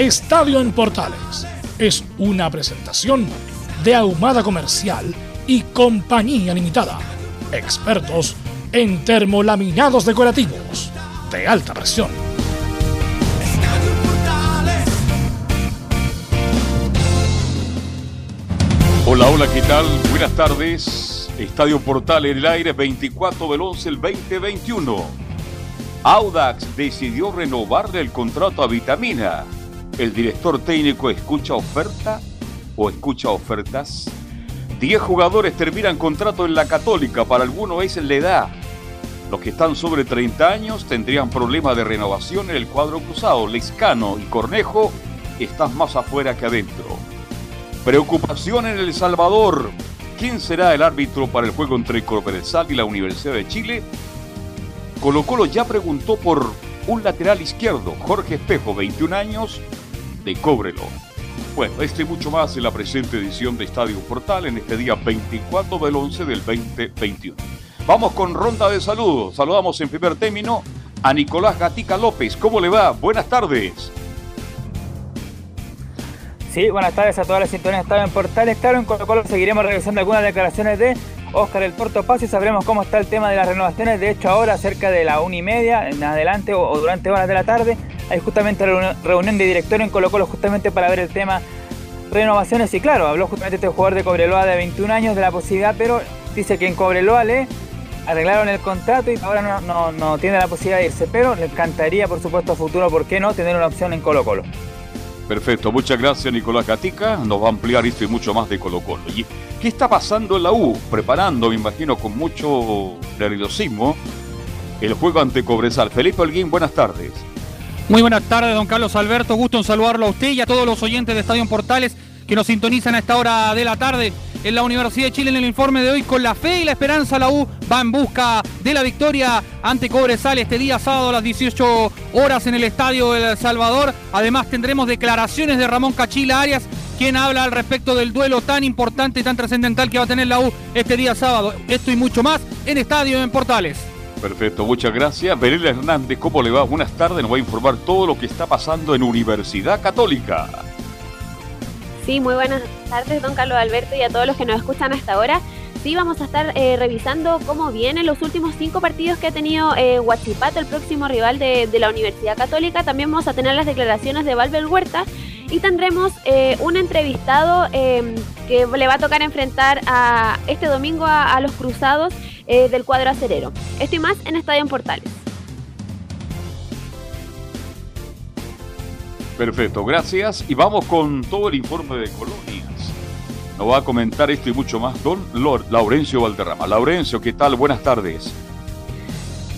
Estadio en Portales es una presentación de Ahumada Comercial y Compañía Limitada. Expertos en termolaminados decorativos de alta presión. Hola, hola, ¿qué tal? Buenas tardes. Estadio Portal en el aire 24 del 11 el 2021. Audax decidió renovarle el contrato a Vitamina. ¿El director técnico escucha oferta o escucha ofertas? 10 jugadores terminan contrato en la Católica, para algunos es la edad. Los que están sobre 30 años tendrían problemas de renovación en el cuadro cruzado. Lescano y Cornejo están más afuera que adentro. Preocupación en El Salvador. ¿Quién será el árbitro para el juego entre Corperezal y la Universidad de Chile? Colo Colo ya preguntó por un lateral izquierdo, Jorge Espejo, 21 años, de Cóbrelo. Bueno, este y mucho más en la presente edición de Estadio Portal en este día 24 del 11 del 2021. Vamos con ronda de saludos. Saludamos en primer término a Nicolás Gatica López. ¿Cómo le va? Buenas tardes. Sí, buenas tardes a todas las sintonías Estadio en Portales. Claro, en Colo Colo seguiremos revisando algunas declaraciones de Oscar El Porto Paz y sabremos cómo está el tema de las renovaciones. De hecho, ahora cerca de la una y media, en adelante o durante horas de la tarde, hay justamente reunión de director en Colo Colo justamente para ver el tema renovaciones y claro, habló justamente este jugador de Cobreloa de 21 años de la posibilidad, pero dice que en Cobreloa le arreglaron el contrato y ahora no, tiene la posibilidad de irse, pero le encantaría por supuesto a futuro, ¿por qué no?, tener una opción en Colo Colo. Perfecto, muchas gracias Nicolás Gatica, nos va a ampliar esto y mucho más de Colo Colo. ¿Y qué está pasando en la U? Preparando, me imagino, con mucho nerviosismo el juego ante Cobresal. Felipe Holguín, buenas tardes. Muy buenas tardes, don Carlos Alberto. Gusto en saludarlo a usted y a todos los oyentes de Estadio Portales que nos sintonizan a esta hora de la tarde en la Universidad de Chile en el informe de hoy. Con la fe y la esperanza, la U va en busca de la victoria ante Cobresal este día sábado a las 18 horas en el Estadio El Salvador. Además, tendremos declaraciones de Ramón Cachila Arias, quien habla al respecto del duelo tan importante y tan trascendental que va a tener la U este día sábado. Esto y mucho más en Estadio en Portales. Perfecto, muchas gracias. Belela Hernández, ¿cómo le va? Buenas tardes, nos va a informar todo lo que está pasando en Universidad Católica. Sí, muy buenas tardes, don Carlos Alberto, y a todos los que nos escuchan hasta ahora. Sí, vamos a estar eh, revisando cómo vienen los últimos cinco partidos que ha tenido eh, Huachipato, el próximo rival de, la Universidad Católica. También vamos a tener las declaraciones de Valver Huerta y tendremos eh, un entrevistado em, que le va a tocar enfrentar a este domingo a los Cruzados eh, del cuadro acerero. Estoy más en Estadio en Portales. Perfecto, gracias. Y vamos con todo el informe de colonias. Nos va a comentar esto y mucho más don Lord Laurencio Valderrama. Laurencio, ¿qué tal? Buenas tardes.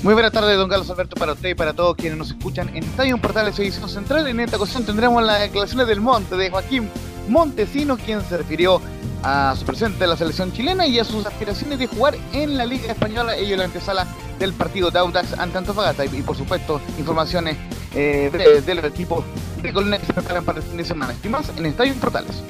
Muy buenas tardes, don Carlos Alberto, para usted y para todos quienes nos escuchan en Estadio Portales Edición Central. En esta ocasión tendremos las declaraciones del Monte de Joaquín Montesino, quien se refirió a su presente de la selección chilena y a sus aspiraciones de jugar en la Liga Española, ello en la antesala del partido de Audax ante Antofagasta y, por supuesto informaciones eh, de, los equipos de Colina que se preparan para el fin de semana. Y más en Estadio Portales.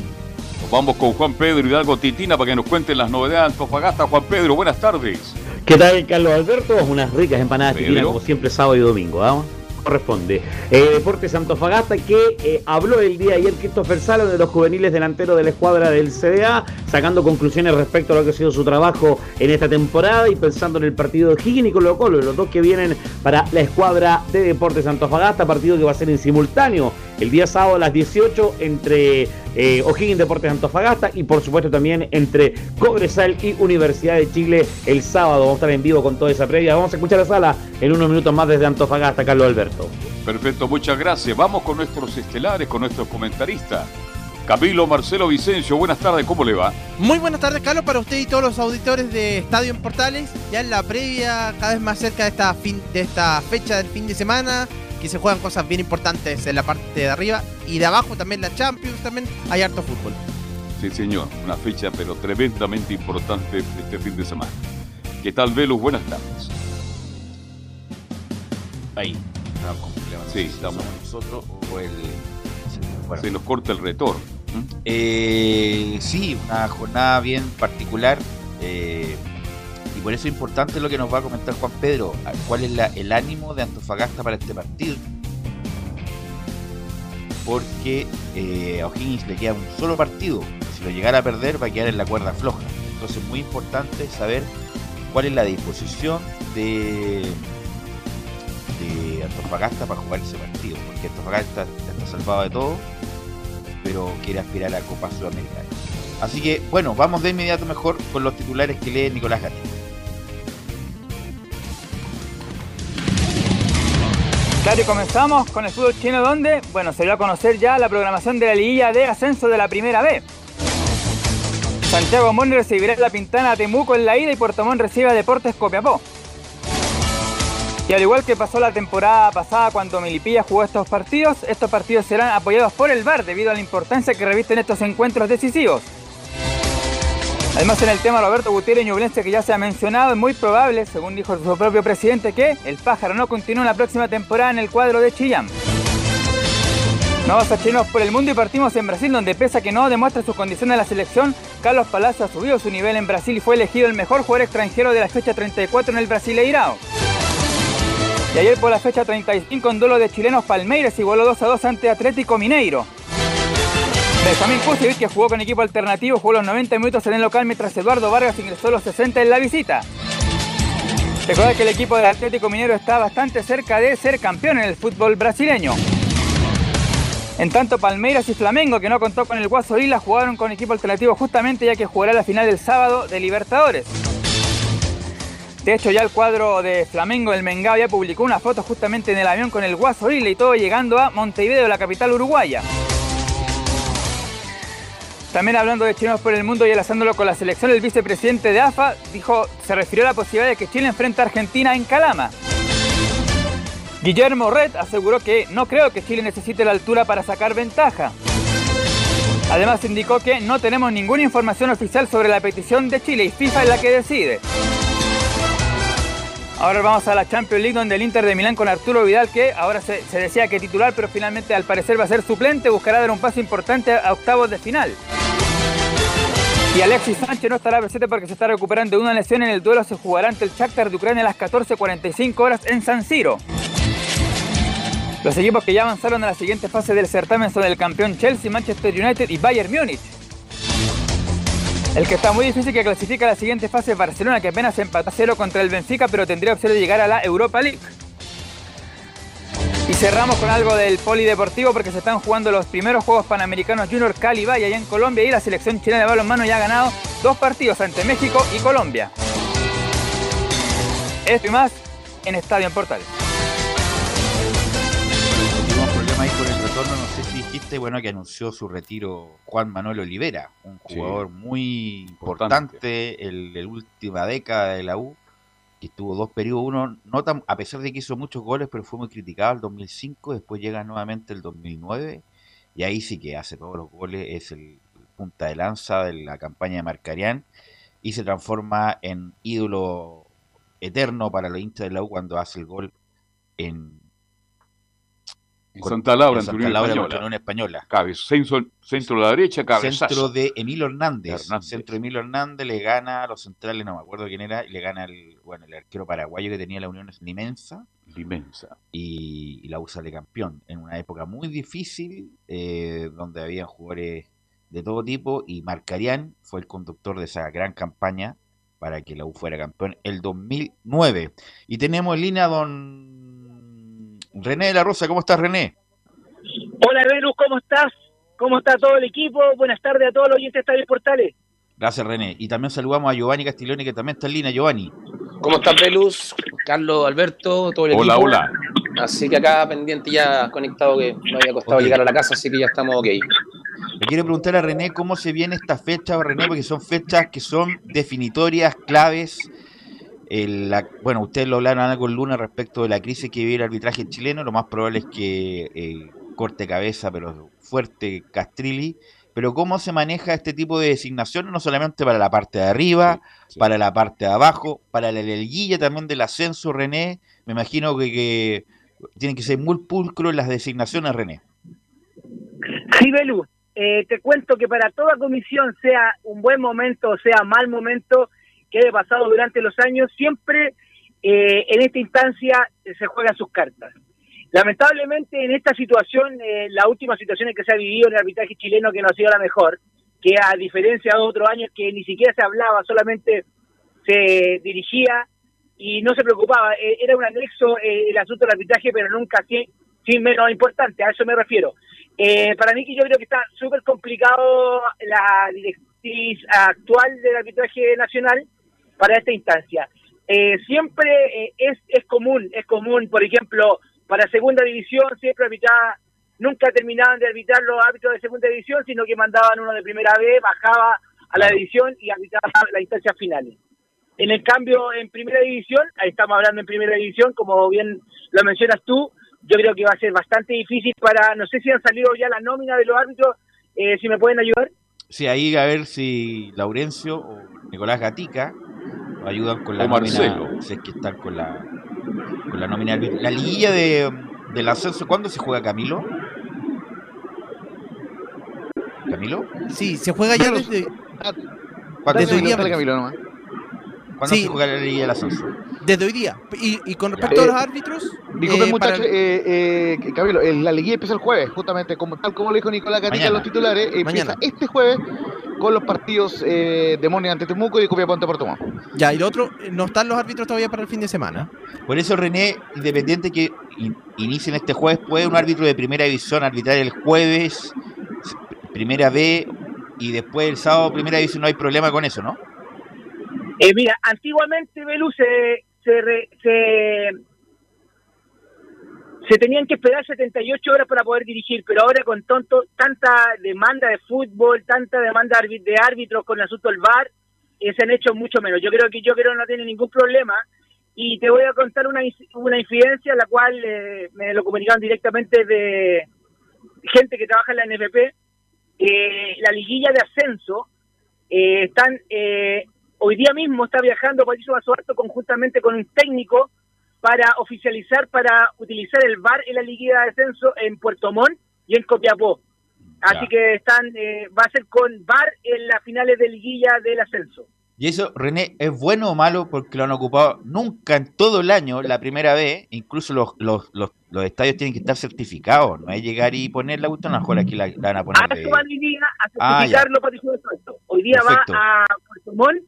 vamos con Juan Pedro Hidalgo Titina para que nos cuenten las novedades de Antofagasta. Juan Pedro, buenas tardes. ¿Qué tal, Carlos Alberto? Unas ricas empanadas Titina como siempre sábado y domingo. ¿vamos? Corresponde. Eh, Deportes Antofagasta que eh, habló el día ayer Christopher Salo de los juveniles delanteros de la escuadra del CDA, sacando conclusiones respecto a lo que ha sido su trabajo en esta temporada y pensando en el partido de Higgins y Colo Colo, los dos que vienen para la escuadra de Deportes Antofagasta, partido que va a ser en simultáneo el día sábado a las 18 entre eh, O'Higgins Deportes Antofagasta y por supuesto también entre Cobresal y Universidad de Chile el sábado. Vamos a estar en vivo con toda esa previa. Vamos a escuchar la sala en unos minutos más desde Antofagasta, Carlos Alberto. Perfecto, muchas gracias. Vamos con nuestros estelares, con nuestros comentaristas. Camilo Marcelo Vicencio, buenas tardes, ¿cómo le va? Muy buenas tardes, Carlos, para usted y todos los auditores de Estadio en Portales. Ya en la previa, cada vez más cerca de esta, fin, de esta fecha del fin de semana, que se juegan cosas bien importantes en la parte de arriba y de abajo también la Champions, también hay harto fútbol. Sí, señor, una fecha pero tremendamente importante este fin de semana. ¿Qué tal, Velus? Buenas tardes. Ahí, Sí, estamos. nosotros o el se nos corta el retorno. Eh, sí, una jornada bien particular. Eh, por eso es importante lo que nos va a comentar Juan Pedro. ¿Cuál es el ánimo de Antofagasta para este partido? Porque eh, a O'Higgins le queda un solo partido. Si lo llegara a perder, va a quedar en la cuerda floja. Entonces, es muy importante saber cuál es la disposición de, Antofagasta para jugar ese partido. Porque Antofagasta está salvado de todo pero quiere aspirar a la Copa Sudamericana. Así que, bueno, vamos de inmediato mejor con los titulares que lee Nicolás Gatín. Comenzamos con el fútbol chino donde, bueno, se dio a conocer ya la programación de la liguilla de ascenso de la primera B. Santiago Mon recibirá la Pintana a Temuco en la ida y Puerto Montt recibe a Deportes Copiapó. Y al igual que pasó la temporada pasada cuando Milipilla jugó estos partidos, estos partidos serán apoyados por el VAR debido a la importancia que revisten estos encuentros decisivos. Además en el tema Roberto Gutiérrez Ñublense que ya se ha mencionado, es muy probable, según dijo su propio presidente, que el pájaro no continúe la próxima temporada en el cuadro de Chillán. vamos a chinos por el mundo y partimos en Brasil, donde pese a que no demuestra su condición en la selección, Carlos Palacio ha subido su nivel en Brasil y fue elegido el mejor jugador extranjero de la fecha 34 en el Brasileirao. Y ayer por la fecha 35 en duelo de chilenos Palmeiras igualó 2 a 2 ante Atlético Mineiro. Benjamín Kusevich, que jugó con equipo alternativo, jugó los 90 minutos en el local mientras Eduardo Vargas ingresó los 60 en la visita. Recuerda que el equipo del Atlético Mineiro está bastante cerca de ser campeón en el fútbol brasileño. En tanto, Palmeiras y Flamengo, que no contó con el Guaso Isla, jugaron con equipo alternativo justamente ya que jugará la final del sábado de Libertadores. De hecho, ya el cuadro de Flamengo, el Mengao, ya publicó una foto justamente en el avión con el Guaso Isla y todo llegando a Montevideo, la capital uruguaya. También hablando de chilenos por el mundo y enlazándolo con la selección, el vicepresidente de AFA dijo, se refirió a la posibilidad de que Chile enfrente a Argentina en Calama. Guillermo Red aseguró que no creo que Chile necesite la altura para sacar ventaja. Además indicó que no tenemos ninguna información oficial sobre la petición de Chile y FIFA es la que decide. Ahora vamos a la Champions League donde el Inter de Milán con Arturo Vidal, que ahora se, decía que titular, pero finalmente al parecer va a ser suplente, buscará dar un paso importante a octavos de final. Y Alexis Sánchez no estará presente porque se está recuperando de una lesión en el duelo. Se jugará ante el Shakhtar de Ucrania a las 14.45 horas en San Siro. Los equipos que ya avanzaron a la siguiente fase del certamen son el campeón Chelsea, Manchester United y Bayern Múnich. El que está muy difícil que clasifica a la siguiente fase es Barcelona, que apenas empató a cero contra el Benfica, pero tendría opción de llegar a la Europa League. Y cerramos con algo del polideportivo porque se están jugando los primeros Juegos Panamericanos Junior Cali Valle allá en Colombia y la selección chilena de balonmano ya ha ganado dos partidos ante México y Colombia. Esto y más en Estadio en bueno, que anunció su retiro Juan Manuel Olivera, un jugador muy importante, en la última década de la U, que estuvo dos periodos, uno, no tan, a pesar de que hizo muchos goles, pero fue muy criticado el 2005, después llega nuevamente el 2009, y ahí sí que hace todos los goles, es el punta de lanza de la campaña de Marcarián, y se transforma en ídolo eterno para los hinchas de la U cuando hace el gol en en Santa Laura, en, Santa Laura, Española. Española. centro, centro de la derecha, cabezazo. Centro de Emilio Hernández. Centro de Emilio Hernández le gana a los centrales, no me acuerdo quién era, y le gana el, bueno, el arquero paraguayo que tenía la Unión Limensa. Limensa. Y, la USA de campeón en una época muy difícil, eh, donde había jugadores de todo tipo, y Marcarián fue el conductor de esa gran campaña para que la U fuera campeón el 2009. Y tenemos en línea don René de la Rosa, ¿cómo estás, René? Hola, Velus, ¿cómo estás? ¿Cómo está todo el equipo? Buenas tardes a todos los oyentes de Portales. Gracias, René. Y también saludamos a Giovanni Castiglioni, que también está en línea. Giovanni. ¿Cómo estás, Velus? Carlos, Alberto, todo el hola, equipo. Hola, Así que acá pendiente ya conectado, que me había costado Ok. llegar a la casa, así que ya estamos ok. Le quiero preguntar a René cómo se viene esta fecha, René, porque son fechas que son definitorias, claves. El- la- bueno, ustedes lo hablaron Ana, con Luna respecto de la crisis que vive el arbitraje chileno. Lo más probable es que eh, corte cabeza, pero fuerte Castrilli. Pero ¿cómo se maneja este tipo de designaciones? No solamente para la parte de arriba, Sí. para la parte de abajo, para la liguilla también del ascenso, René. Me imagino que, que tienen que ser muy pulcros las designaciones, René. Sí, Belu, eh, te cuento que para toda comisión, sea un buen momento o sea mal momento que haya pasado durante los años, siempre eh, en esta instancia eh, se juegan sus cartas. Lamentablemente en esta situación, eh, la última situación en que se ha vivido en el arbitraje chileno que no ha sido la mejor, que a diferencia de otros años que ni siquiera se hablaba, solamente se dirigía y no se preocupaba, eh, era un anexo el asunto del arbitraje, pero nunca así, sin menos importante, a eso me refiero. Para mí que yo creo que está súper complicado la directriz actual del arbitraje nacional para esta instancia. Eh, siempre eh, es, es común, es común, por ejemplo, para segunda división siempre arbitraba, nunca terminaban de arbitrar los árbitros de segunda división, sino que mandaban uno de primera B, bajaba a la división y arbitraba las instancias finales. En el cambio, en primera división, ahí estamos hablando en primera división, como bien lo mencionas tú, yo creo que va a ser bastante difícil para, no sé si han salido ya la nómina de los árbitros, eh, si me pueden ayudar. Sí, ahí a ver si Laurencio o Nicolás Gatica ayudan con la O nómina, Marcelo. si es que están con la con la nómina. La liguilla de, del ascenso, ¿cuándo se juega Camilo? ¿Camilo? Sí, se juega ya desde, ¿Cuándo, Desde se. Camilo, nomás. cuándo Sí. se juega la liguilla del ascenso? Desde hoy día. Y, y con respecto Ya. a los árbitros, Disculpen, eh, muchachos, para- eh, eh, Camilo, eh, la liguilla empieza el jueves, justamente como tal como lo dijo Nicolás Gatica en los titulares, empieza Mañana. este jueves con los partidos eh, de Moni ante Temuco y de Copiapó ante Puerto Montt. ya, y lo otro, eh, no están los árbitros todavía para el fin de semana. Por eso, René, independiente que in- inicien este jueves, puede un árbitro de primera división arbitrar el jueves, primera B, y después el sábado, primera división, no hay problema con eso, ¿no? Eh, mira, antiguamente, Belu, se, se, re- se, tenían que esperar 78 horas para poder dirigir, pero ahora con tonto, tanta demanda de fútbol, tanta demanda de árbitros con el asunto del VAR, eh, se han hecho mucho menos. Yo creo que yo creo no tiene ningún problema. Y te voy a contar una, una infidencia, la cual eh, me lo comunicaron directamente de gente que trabaja en la NFP. Eh, la liguilla de ascenso eh, están eh, hoy día mismo está viajando Patricio Basoarto conjuntamente con un técnico para oficializar, para utilizar el VAR en la liguilla de ascenso en Puerto Montt y en Copiapó. Así Ya. que están, eh, va a ser con VAR en las finales de liguilla del ascenso. Y eso, René, ¿es bueno o malo? Porque lo han ocupado nunca en todo el año, la primera vez. Incluso los, los, los, los estadios tienen que estar certificados. No es llegar y poner la a lo mejor aquí la, la van a poner A de... van a Ah, certificarlo Patricio Basoarto. Hoy día Perfecto. va a Puerto Montt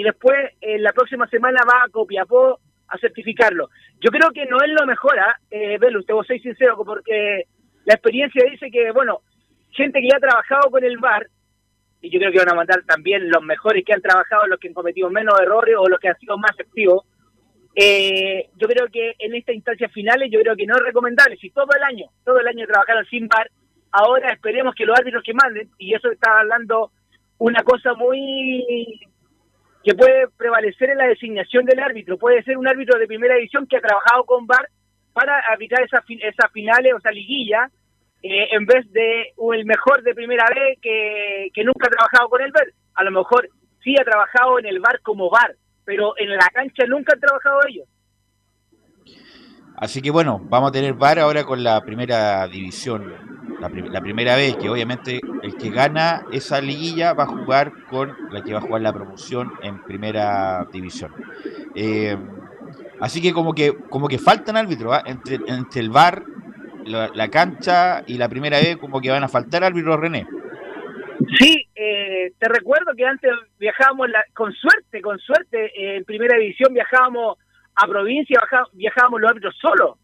y después en la próxima semana va a Copiapó a certificarlo. Yo creo que no es lo mejor, ¿ah? eh, Belu, te voy a ser sincero, porque la experiencia dice que, bueno, gente que ya ha trabajado con el VAR, y yo creo que van a mandar también los mejores que han trabajado, los que han cometido menos errores o los que han sido más activos. Eh, yo creo que en estas instancias finales, yo creo que no es recomendable. Si todo el año, todo el año trabajaron sin VAR, ahora esperemos que los árbitros que manden, y eso está hablando una cosa muy que puede prevalecer en la designación del árbitro. Puede ser un árbitro de primera división que ha trabajado con VAR para arbitrar esas esas finales o esa liguilla, eh, en vez de el mejor de primera vez que, que nunca ha trabajado con el VAR. A lo mejor sí ha trabajado en el VAR como VAR, pero en la cancha nunca han trabajado ellos. Así que bueno, vamos a tener VAR ahora con la primera división, la, la primera vez que obviamente el que gana esa liguilla va a jugar con la que va a jugar la promoción en primera división. Eh, así que como que como que faltan árbitros, ¿ah? entre, entre el VAR, la, la cancha y la primera vez como que van a faltar árbitros, René. Sí, eh, te recuerdo que antes viajábamos, la- con suerte, con suerte, eh, en primera división viajábamos a provincia, baja- viajábamos los árbitros solos.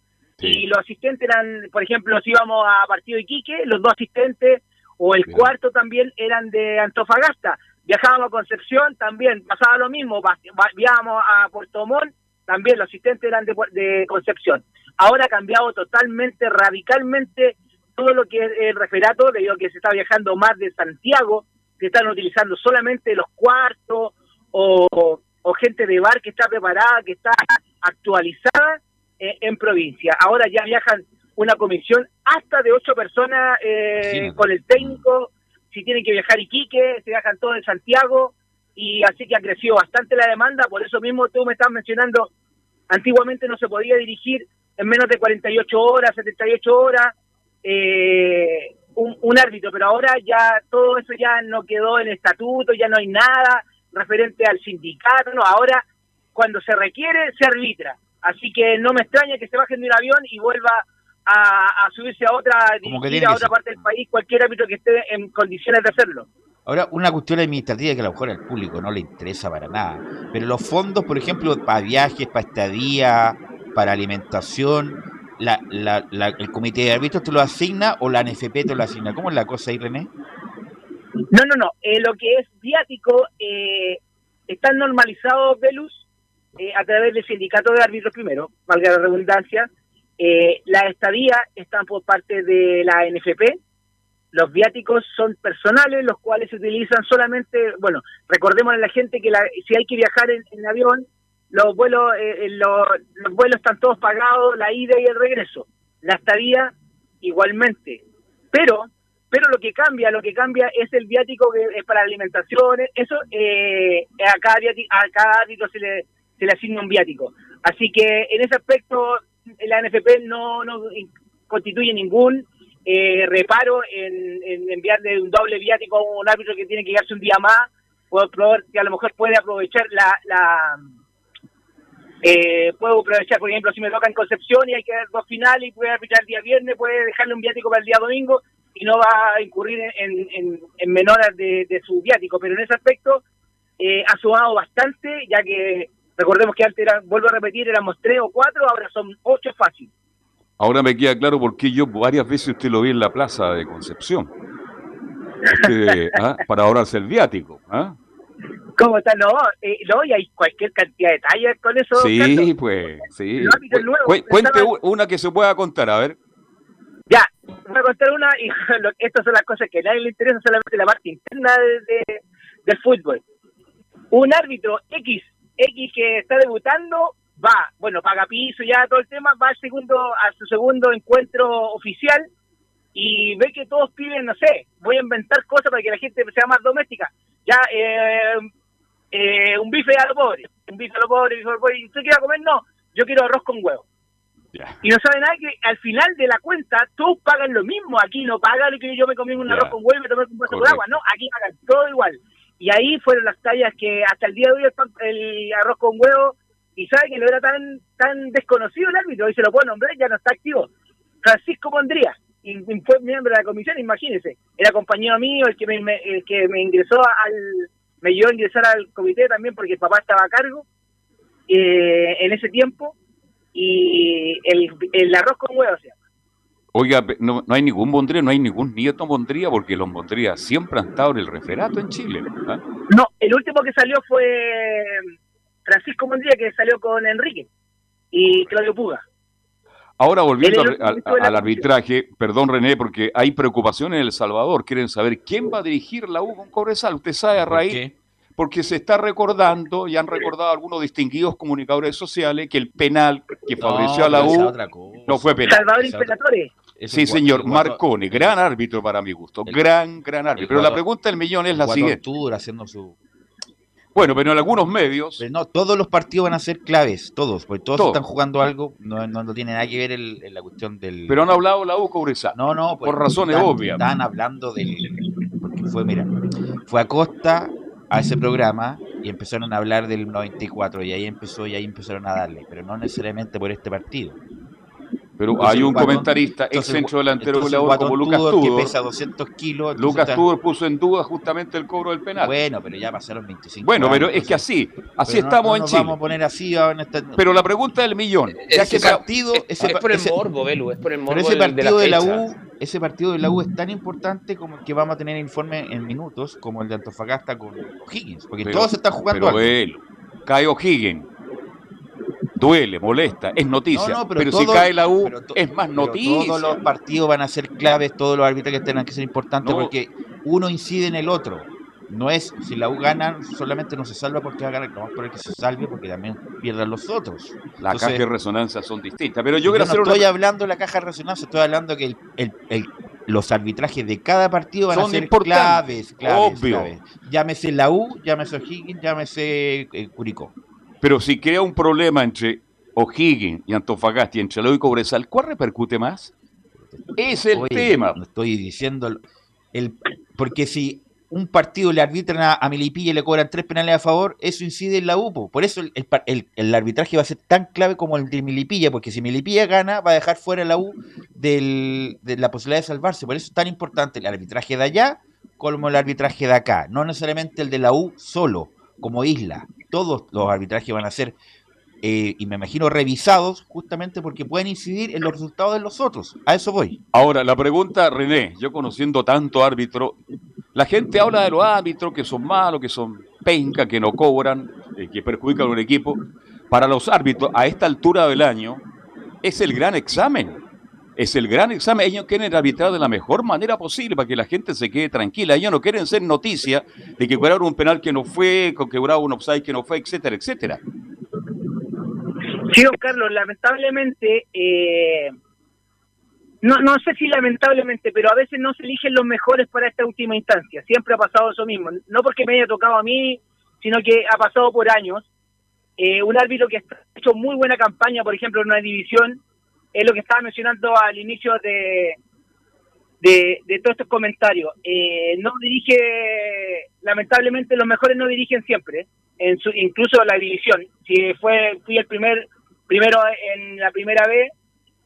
y los asistentes eran, por ejemplo, si íbamos a partido de Iquique, los dos asistentes o el cuarto también eran de Antofagasta. Viajábamos a Concepción, también pasaba lo mismo, viajábamos a Puerto Montt, también los asistentes eran de, de Concepción. Ahora ha cambiado totalmente, radicalmente todo lo que es el referato, debido a que se está viajando más de Santiago, se están utilizando solamente los cuartos o, o gente de bar que está preparada, que está actualizada eh, en provincia. Ahora ya viajan una comisión hasta de ocho personas eh, con el técnico. Si tienen que viajar Iquique, se viajan todos en Santiago. Y así que ha crecido bastante la demanda. Por eso mismo tú me estás mencionando, antiguamente no se podía dirigir en menos de 48 horas, 78 horas, eh, un, un árbitro. Pero ahora ya todo eso ya no quedó en estatuto, ya no hay nada referente al sindicato. No, ahora cuando se requiere, se arbitra. Así que no me extraña que se bajen de un avión y vuelva a, subirse a otra, a otra parte del país, cualquier ámbito que esté en condiciones de hacerlo. Ahora, una cuestión administrativa que a lo mejor al público no le interesa para nada, pero los fondos, por ejemplo, para viajes, para estadía, para alimentación, la, ¿el comité de árbitros te lo asigna o la NFP te lo asigna? ¿Cómo es la cosa ahí, René? No, no, no. Eh, lo que es viático eh, está normalizado, Velus, eh, a través del sindicato de árbitros primero, valga la redundancia, eh, las estadías están por parte de la NFP, los viáticos son personales, los cuales se utilizan solamente, bueno, recordemos a la gente que si hay que viajar en, avión, los vuelos, eh, los, vuelos están todos pagados, la ida y el regreso, la estadía igualmente, pero pero lo que cambia, lo que cambia es el viático que es para alimentación, eso eh, a cada a cada árbitro se le se le asigna un viático. Así que en ese aspecto la NFP no, no constituye ningún eh, reparo en, enviarle un doble viático a un árbitro que tiene que quedarse un día más, que a lo mejor puede aprovechar la... la eh, puedo aprovechar, por ejemplo, si me toca en Concepción y hay que dar dos finales y puede arbitrar el día viernes, puede dejarle un viático para el día domingo y no va a incurrir en, en, en menoras de, su viático. Pero en ese aspecto eh, ha sumado bastante, ya que Recordemos que antes, era, vuelvo a repetir, éramos tres o cuatro, ahora son ocho fácil. Ahora me queda claro por qué yo varias veces usted lo vi en la plaza de Concepción. ¿ah? Para ahorrarse el viático. ¿ah? ¿Cómo está? No, eh, no, y hay cualquier cantidad de detalles con eso. Sí, pues, sí. cuente una que se pueda contar, a ver. Ya, voy a contar una, y estas son las cosas que a nadie le interesa, solamente la parte interna de, del fútbol. Un árbitro X X que está debutando va, bueno, paga piso ya todo el tema, va al segundo, a su segundo encuentro oficial y ve que todos piden, no sé, voy a inventar cosas para que la gente sea más doméstica. Ya, eh, eh, un bife a lo pobre, un bife a lo pobre, bife a lo pobre, ¿y usted quiere comer? No, yo quiero arroz con huevo. Y no sabe nada que al final de la cuenta todos pagan lo mismo. Aquí no paga lo que yo me comí un arroz con huevo y me tomé un vaso de agua. No, aquí pagan todo igual. Y ahí fueron las tallas que hasta el día de hoy el, arroz con huevo, y sabe que no era tan tan desconocido el árbitro, y se lo puedo nombrar, ya no está activo. Francisco Pondría, y, fue miembro de la comisión, imagínese, era compañero mío, el que me, el que me ingresó al, me ayudó a ingresar al comité también porque el papá estaba a cargo eh, en ese tiempo, y el, el arroz con huevo, o sea, Oiga, no, hay ningún Bondría, no hay ningún nieto Bondría, porque los Bondría siempre han estado en el referato en Chile. ¿ah? No, el último que salió fue Francisco Bondría, que salió con Enrique y Claudio Puga. Ahora volviendo al, arbitraje, perdón René, porque hay preocupación en El Salvador, quieren saber quién va a dirigir la U con Cobresal. Usted sabe a raíz, porque se está recordando, y han recordado algunos distinguidos comunicadores sociales, que el penal que favoreció a la U no fue penal. Salvador Imperatore sí, señor, Marconi, gran árbitro para mi gusto, gran, gran árbitro. Pero la pregunta del millón es la siguiente. haciendo su... Bueno, pero en algunos medios... no, todos los partidos van a ser claves, todos, porque todos están jugando algo, no, no, tiene nada que ver en la cuestión del... Pero han hablado la U Cobresal. No, no, por razones obvias. Están hablando del... Porque fue, mira, fue a Costa a ese programa y empezaron a hablar del 94 y ahí empezó y ahí empezaron a darle, pero no necesariamente por este partido Pero hay un comentarista, ex centro delantero goleador como Lucas Tudor, que pesa 200 kilos. Lucas Tudor puso en duda justamente el cobro del penal. Bueno, pero ya pasaron 25 Bueno, pero es que así, así estamos en Chile. Vamos a poner así en esta... Pero la pregunta del millón. ese partido, ese, es por el morbo, Belu, es por el morbo. Pero ese partido de la, U, ese partido de la U es tan importante como que vamos a tener informe en minutos, como el de Antofagasta con O'Higgins, porque todos están jugando. Pero cae O'Higgins duele, molesta, es noticia. pero, si cae la U, es más noticia. Todos los partidos van a ser claves, todos los arbitrajes tengan que ser importantes porque uno incide en el otro. No es, si la U gana, solamente no se salva porque va a ganar, no por el que se salve porque también pierdan los otros. La caja de resonancia son distintas. Pero yo, no estoy hablando de la caja de resonancia, estoy hablando que los arbitrajes de cada partido van a ser claves, claves, Obvio. Llámese la U, llámese O'Higgins, llámese eh, Curicó. Pero si crea un problema entre O'Higgins y Antofagasta y entre Loy y Cobresal, ¿cuál repercute más? Es el tema. No estoy diciendo. El, porque si un partido le arbitran a, a, Melipilla y le cobran tres penales a favor, eso incide en la UPO. Por eso el, arbitraje va a ser tan clave como el de Melipilla, porque si Melipilla gana, va a dejar fuera la U de la posibilidad de salvarse. Por eso es tan importante el arbitraje de allá como el arbitraje de acá. No necesariamente el de la U solo, como isla. Todos los arbitrajes van a ser eh, y me imagino revisados justamente porque pueden incidir en los resultados de los otros. A eso voy. Ahora, la pregunta, René, yo conociendo tanto árbitro, la gente habla de los árbitros que son malos, que son penca, que no cobran, eh, que perjudican a un equipo. Para los árbitros, a esta altura del año, es el gran examen. Es el gran examen. Ellos quieren arbitrar de la mejor manera posible para que la gente se quede tranquila. Ellos no quieren ser noticia de que cobraron un penal que no fue, que cobraron un offside que no fue, etcétera, etcétera. Sí, don Carlos, lamentablemente, eh, no, no sé si lamentablemente, pero a veces no se eligen los mejores para esta última instancia. Siempre ha pasado eso mismo. No porque me haya tocado a mí, sino que ha pasado por años. Eh, un árbitro que ha hecho muy buena campaña, por ejemplo, en una división, es lo que estaba mencionando al inicio de, de, todos estos comentarios. Eh, no dirige, lamentablemente los mejores no dirigen siempre, en su, incluso la división. Si fue fui el primer primero en la primera vez,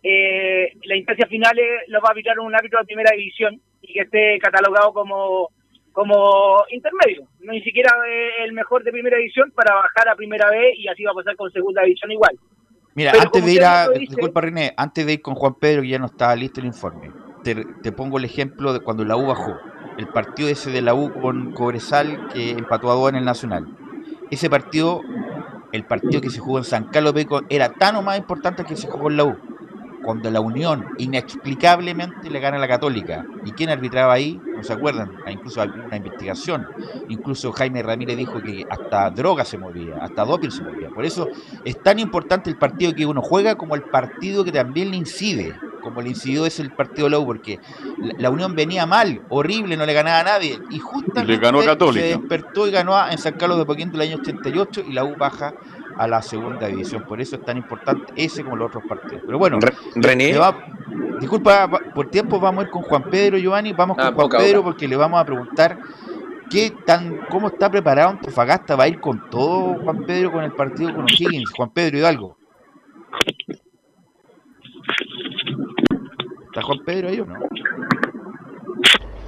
eh, la instancia final lo va a arbitrar un árbitro de primera división y que esté catalogado como como intermedio, no ni siquiera el mejor de primera división para bajar a primera vez y así va a pasar con segunda división igual. Mira, antes de ir a, disculpa René, antes de ir con Juan Pedro que ya no estaba listo el informe, te, pongo el ejemplo de cuando la U bajó, el partido ese de la U con Cobresal que empató a dos en el Nacional. Ese partido el partido que se jugó en San Carlos Beco era tan o más importante que se jugó en la U. Cuando la Unión inexplicablemente le gana a la Católica. ¿Y quién arbitraba ahí? No se acuerdan. Ah, incluso una investigación. Incluso Jaime Ramírez dijo que hasta droga se movía, hasta doping se movía. Por eso es tan importante el partido que uno juega como el partido que también le incide como le incidió es el partido Low, porque la, Unión venía mal, horrible, no le ganaba a nadie. Y justamente le ganó se despertó y ganó en San Carlos de Poquín el año 88 y la U baja a la segunda división. Por eso es tan importante ese como los otros partidos. Pero bueno, René. disculpa, por tiempo vamos a ir con Juan Pedro Giovanni. Vamos con ah, Juan Pedro porque le vamos a preguntar qué tan, cómo está preparado Antofagasta. ¿Va a ir con todo Juan Pedro con el partido con O'Higgins? Juan Pedro Hidalgo. ¿Está Juan Pedro ahí o no?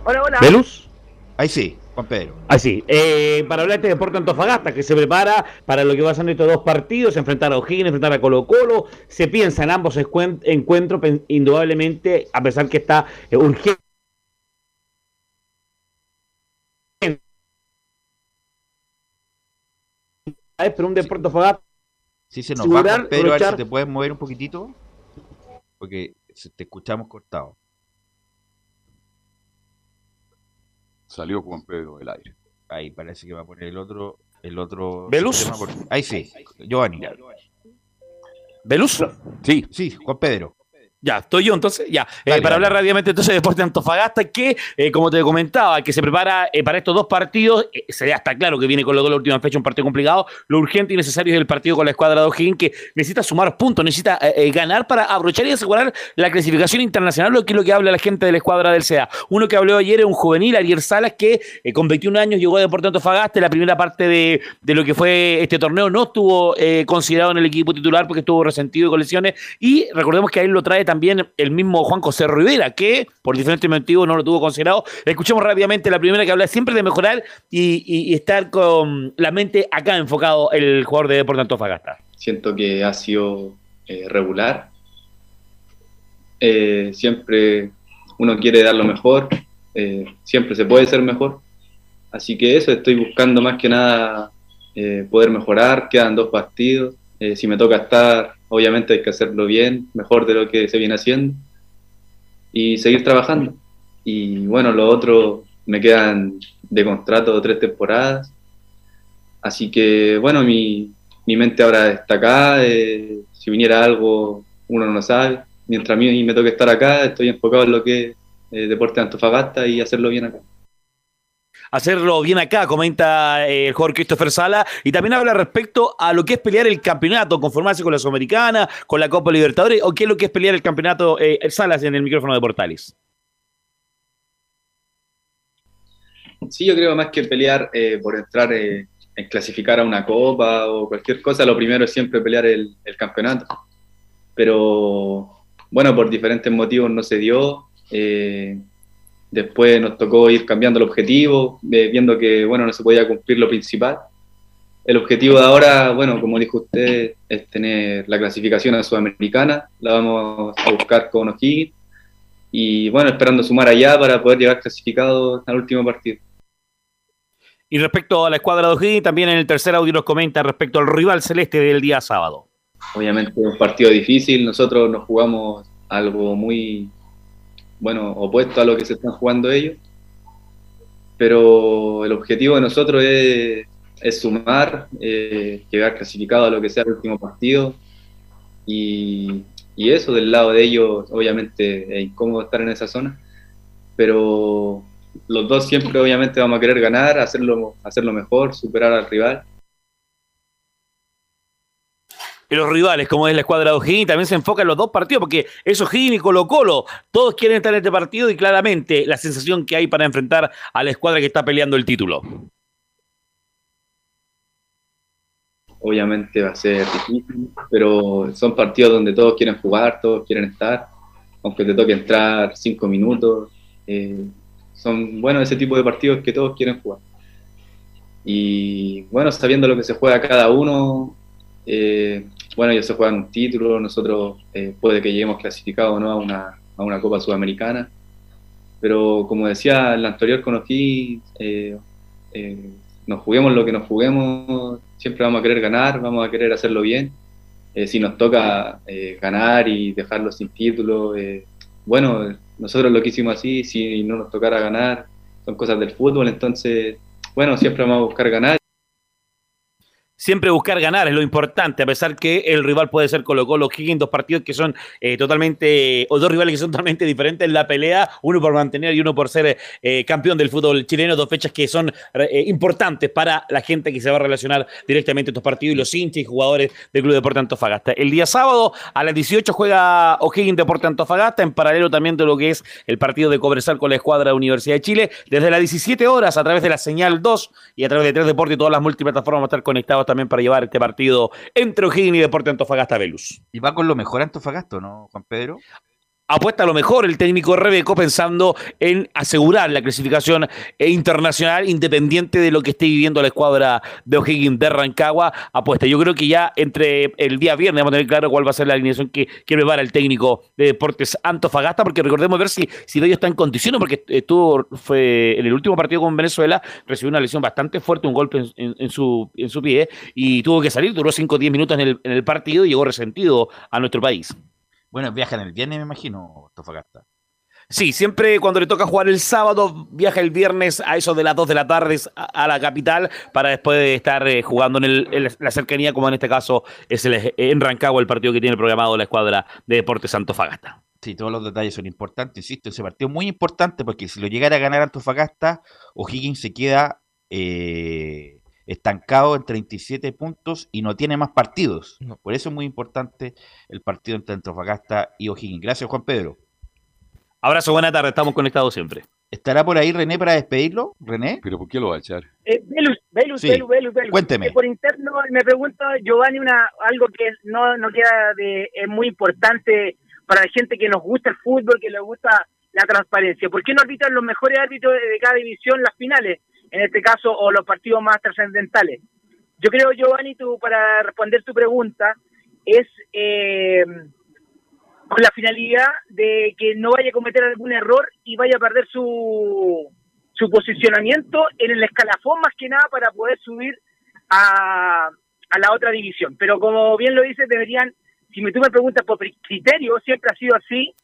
Hola, hola. ¿Velus? Ahí sí, Juan Pedro. Ahí sí. Eh, para hablar de Deporte Antofagasta, que se prepara para lo que va a ser estos dos partidos, enfrentar a O'Higgins, enfrentar a Colo Colo. Se piensa en ambos encuentros, indudablemente, a pesar que está eh, urgente. Pero un Deporte Antofagasta. Sí, se nos va, Pedro, a ver si te puedes mover un poquitito. Porque te escuchamos cortado. Salió Juan Pedro del aire. Ahí parece que va a poner el otro. El otro. ¿Velus? Ahí sí, Giovanni. ¿Velus? Sí, sí, Juan Pedro. Ya, estoy yo entonces, ya. Eh, para hablar rápidamente entonces de Deporte Antofagasta, que, eh, como te comentaba, que se prepara eh, para estos dos partidos, se ya está claro que viene con lo de la última fecha un partido complicado, lo urgente y necesario es el partido con la escuadra de O'Higgins, que necesita sumar puntos, necesita ganar para aprovechar y asegurar la clasificación internacional, lo que es lo que habla la gente de la escuadra del CEA. Uno que habló ayer es un juvenil, Ariel Salas, que con 21 años llegó a Deporte Antofagasta, la primera parte de, de, lo que fue este torneo no estuvo considerado en el equipo titular porque estuvo resentido con lesiones, y recordemos que a él lo trae también también el mismo Juan José Rivera, que por diferentes motivos no lo tuvo considerado. Escuchemos rápidamente la primera que habla siempre de mejorar y, estar con la mente acá enfocado el jugador de Deportes Antofagasta. Siento que ha sido eh, regular. Eh, siempre uno quiere dar lo mejor, eh, siempre se puede ser mejor. Así que eso, estoy buscando más que nada poder mejorar, quedan dos partidos. si me toca estar obviamente hay que hacerlo bien, mejor de lo que se viene haciendo y seguir trabajando. Y bueno, lo otro me quedan de contrato tres temporadas, así que bueno, mi, mi mente ahora está acá, eh, si viniera algo uno no sabe, mientras a mí me toque estar acá, estoy enfocado en lo que es eh, deporte de Antofagasta y hacerlo bien acá hacerlo bien acá, comenta eh, el jugador Christopher Sala, y también habla respecto a lo que es pelear el campeonato, conformarse con la Sudamericana, con la Copa Libertadores, o qué es lo que es pelear el campeonato, eh, Salas en el micrófono de Portales. Sí, yo creo más que pelear eh, por entrar en clasificar a una copa o cualquier cosa, lo primero es siempre pelear el, campeonato. Pero bueno, por diferentes motivos no se dio. Eh, Después nos tocó ir cambiando el objetivo, viendo que bueno, no se podía cumplir lo principal. El objetivo de ahora, bueno, como dijo usted, es tener la clasificación a Sudamericana, la vamos a buscar con O'Higgins y bueno, esperando sumar allá para poder llegar clasificado al último partido. Y respecto a la escuadra de O'Higgins, también en el tercer audio nos comenta respecto al rival celeste del día sábado. Obviamente un partido difícil, nosotros nos jugamos algo muy bueno, opuesto a lo que se están jugando ellos. Pero el objetivo de nosotros es, sumar, eh, llegar clasificado a lo que sea el último partido. Y, eso del lado de ellos, obviamente es incómodo estar en esa zona. Pero los dos siempre obviamente vamos a querer ganar, hacerlo, hacerlo mejor, superar al rival los rivales, como es la escuadra de O'Higgins, también se enfoca en los dos partidos, porque es O'Higgins y Colo Colo, todos quieren estar en este partido y claramente la sensación que hay para enfrentar a la escuadra que está peleando el título. Obviamente va a ser difícil, pero son partidos donde todos quieren jugar, todos quieren estar, aunque te toque entrar cinco minutos. Eh, son, bueno, ese tipo de partidos que todos quieren jugar. Y bueno, sabiendo lo que se juega cada uno, eh, bueno, ellos se juegan un título, nosotros eh, puede que lleguemos clasificados ¿no? a, una, a una Copa Sudamericana, pero como decía el anterior con eh, eh, nos juguemos lo que nos juguemos, siempre vamos a querer ganar, vamos a querer hacerlo bien. Eh, si nos toca ganar y dejarlo sin título, bueno, nosotros lo que hicimos así, si no nos tocara ganar, son cosas del fútbol, entonces, bueno, siempre vamos a buscar ganar siempre buscar ganar es lo importante, a pesar que el rival puede ser Colo Colo Higgins, dos partidos que son eh, totalmente, o dos rivales que son totalmente diferentes en la pelea, uno por mantener y uno por ser eh, campeón del fútbol chileno, dos fechas que son eh, importantes para la gente que se va a relacionar directamente a estos partidos y los hinchas y jugadores del Club Deporte Antofagasta. El día sábado a las 18 juega O'Higgins Deporte Antofagasta, en paralelo también de lo que es el partido de Cobresal con la escuadra de Universidad de Chile, desde las 17 horas a través de la señal 2 y a través de 3 Deportes y todas las multiplataformas vamos a estar conectados también para llevar este partido entre O'Higgins y Deporte Antofagasta Velus. Y va con lo mejor Antofagasta, ¿no, Juan Pedro? Apuesta a lo mejor el técnico Rebeco pensando en asegurar la clasificación internacional independiente de lo que esté viviendo la escuadra de O'Higgins de Rancagua. Apuesta. Yo creo que ya entre el día viernes vamos a tener claro cuál va a ser la alineación que, que prepara el técnico de Deportes Antofagasta, porque recordemos ver si, si ellos está en condiciones, porque estuvo fue en el último partido con Venezuela, recibió una lesión bastante fuerte, un golpe en, su, en su pie, y tuvo que salir, duró 5 o 10 minutos en el, en el partido y llegó resentido a nuestro país. Bueno, viajan el viernes, me imagino, Tofagasta. Sí, siempre cuando le toca jugar el sábado, viaja el viernes a eso de las 2 de la tarde a, la capital para después de estar eh, jugando en, la cercanía, como en este caso es el, en Rancagua, el partido que tiene programado la escuadra de Deportes Antofagasta. Sí, todos los detalles son importantes, insisto, ese partido es muy importante porque si lo llegara a ganar Antofagasta, O'Higgins se queda eh, estancado en 37 puntos y no tiene más partidos. Por eso es muy importante el partido entre Antofagasta y O'Higgins. Gracias, Juan Pedro. Abrazo, buena tarde, estamos conectados siempre. ¿Estará por ahí René para despedirlo? ¿René? ¿Pero por qué lo va a echar? Eh, Velus, Velus, Velus, Velus, Cuénteme. Eh, por interno me pregunta Giovanni una, algo que no, no queda de, es muy importante para la gente que nos gusta el fútbol, que le gusta la transparencia. ¿Por qué no arbitran los mejores árbitros de cada división las finales, en este caso, o los partidos más trascendentales? Yo creo, Giovanni, tú, para responder tu pregunta, es eh, con la finalidad de que no vaya a cometer algún error y vaya a perder su, su posicionamiento en el escalafón más que nada para poder subir a, a la otra división. Pero como bien lo dices, deberían, si me tú me preguntas por criterio, siempre ha sido así,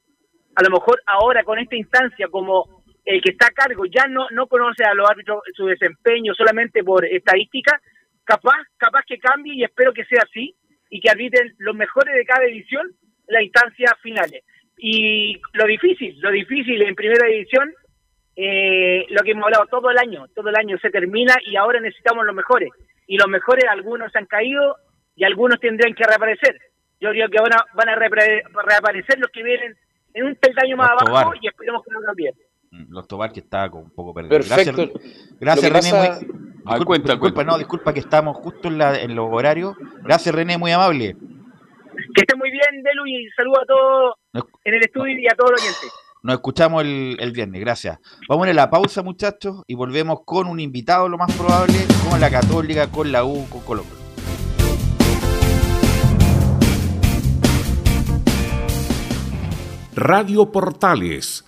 a lo mejor ahora con esta instancia como el que está a cargo ya no, no conoce a los árbitros su desempeño solamente por estadística, capaz, capaz que cambie y espero que sea así y que arbitren los mejores de cada división las instancias finales. Y lo difícil, lo difícil en primera división, eh, lo que hemos hablado todo el año, todo el año se termina y ahora necesitamos los mejores. Y los mejores, algunos han caído y algunos tendrán que reaparecer. Yo creo que ahora van a reaparecer los que vienen en un peldaño más abajo y esperemos que no cambien. Mm, los Tobar que está un poco perdido. Perfecto. Gracias, René. disculpa, no, disculpa que estamos justo en, la, en los horarios. Gracias, René, muy amable. Que esté muy bien, Delu, y saludo a todos en el estudio y a todos los oyentes. Nos escuchamos el, el, viernes, gracias. Vamos a la pausa, muchachos, y volvemos con un invitado, lo más probable, con la Católica, con la U, con Colombia. Radio Portales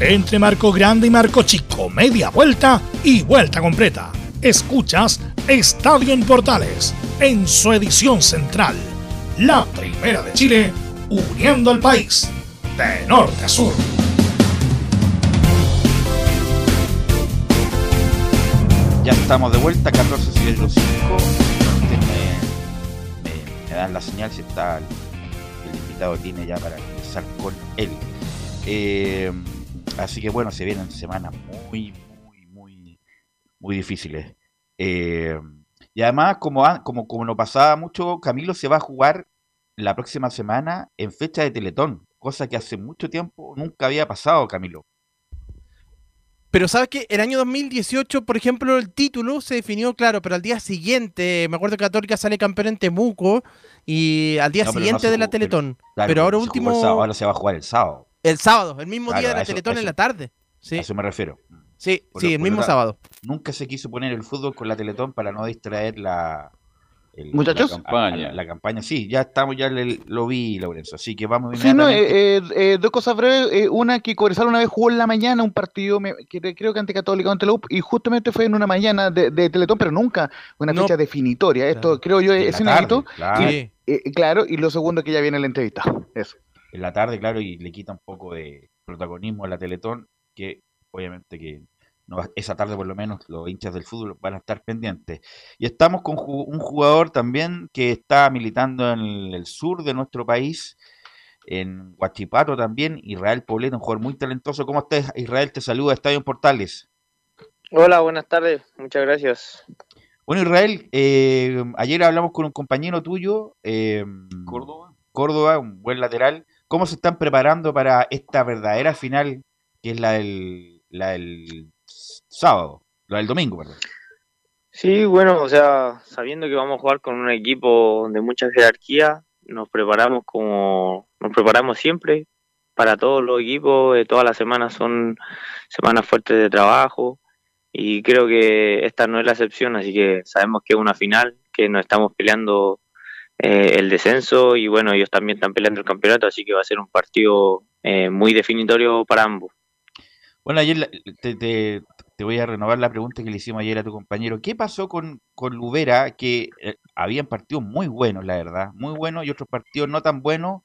entre marco grande y marco chico, media vuelta y vuelta completa. Escuchas Estadio en Portales, en su edición central. La primera de Chile, uniendo al país, de norte a sur. Ya estamos de vuelta, 14 5. Ustedes me, me, dan la señal si está el, invitado tiene ya para empezar con él. Eh, Así que bueno, se vienen semanas muy, muy, muy, muy difíciles. Eh, y además, como, como, como no pasaba mucho, Camilo se va a jugar la próxima semana en fecha de Teletón, cosa que hace mucho tiempo nunca había pasado, Camilo. Pero sabes que el año 2018, por ejemplo, el título se definió claro, pero al día siguiente, me acuerdo que Católica sale campeón en Temuco y al día siguiente de la Teletón. Pero, ahora último. ahora se va a jugar el sábado. El sábado, el mismo día de la Teletón en la tarde. Sí. A eso me refiero. Sí, sí, el mismo sábado. Nunca se quiso poner el fútbol con la Teletón para no distraer la, Muchachos. La campaña. La, campaña, sí, ya estamos, ya lo vi, Lorenzo. Así que vamos Sí, no, eh, eh, dos cosas breves. Eh, una, que Cobresal una vez jugó en la mañana un partido, que creo que ante Católica, ante la UP, y justamente fue en una mañana de, Teletón, pero nunca una fecha definitoria. Esto creo yo es inédito. Claro. Y, claro, y lo segundo que ya viene la entrevista. Eso. En la tarde, claro, y le quita un poco de protagonismo a la Teletón, que obviamente que esa tarde por lo menos los hinchas del fútbol van a estar pendientes. Y estamos con un jugador también que está militando en el sur de nuestro país, en Huachipato también, Israel Poblete, un jugador muy talentoso. ¿Cómo estás, Israel? Te saluda Estadio Portales. Hola, buenas tardes, muchas gracias. Bueno, Israel, eh, ayer hablamos con un compañero tuyo, eh, Córdoba. Córdoba, un buen lateral. ¿Cómo se están preparando para esta verdadera final, que es la del, la sábado, lo del domingo, perdón. Sí, bueno, o sea, sabiendo que vamos a jugar con un equipo de mucha jerarquía, nos preparamos como nos preparamos siempre para todos los equipos, eh, todas las semanas son semanas fuertes de trabajo y creo que esta no es la excepción, así que sabemos que es una final, que nos estamos peleando eh, el descenso y bueno, ellos también están peleando el campeonato, así que va a ser un partido eh, muy definitorio para ambos. Bueno, ayer te, te voy a renovar la pregunta que le hicimos ayer a tu compañero. ¿Qué pasó con, con Lubera? Que eh, habían partidos muy buenos, la verdad, muy buenos y otros partidos no tan buenos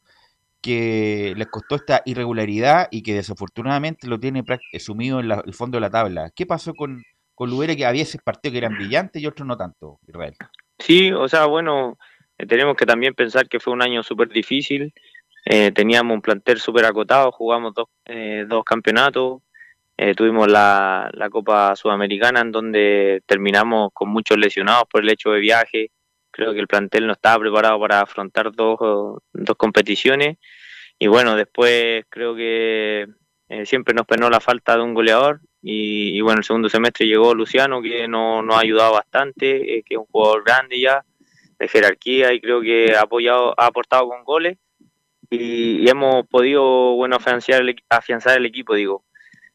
que les costó esta irregularidad y que desafortunadamente lo tiene eh, sumido en el fondo de la tabla. ¿Qué pasó con, con Lubera? Que había ese partidos que eran brillantes y otros no tanto, Israel. Sí, o sea, bueno, tenemos que también pensar que fue un año súper difícil. teníamos un plantel súper acotado, jugamos dos, dos campeonatos, eh, tuvimos la, la, Copa Sudamericana en donde terminamos con muchos lesionados por el hecho de viaje. Creo que el plantel no estaba preparado para afrontar dos, dos competiciones. Y bueno, después creo que eh, siempre nos penó la falta de un goleador. Y, bueno, el segundo semestre llegó Luciano, que nos no ha ayudado bastante, eh, que es un jugador grande ya, de jerarquía, y creo que ha, apoyado, ha aportado con goles. Y, hemos podido bueno afianzar el, afianzar el equipo, digo.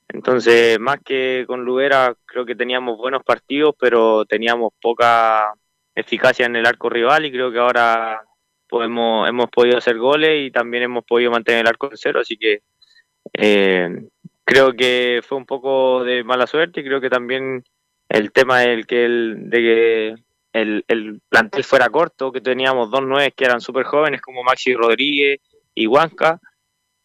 Entonces, más que con Lubera, creo que teníamos buenos partidos, pero teníamos poca eficacia en el arco rival y creo que ahora podemos, hemos podido hacer goles y también hemos podido mantener el arco en cero, así que eh, creo que fue un poco de mala suerte y creo que también el tema del que el, de que el, el plantel fuera corto, que teníamos dos nueve que eran súper jóvenes como Maxi Rodríguez y Huanca,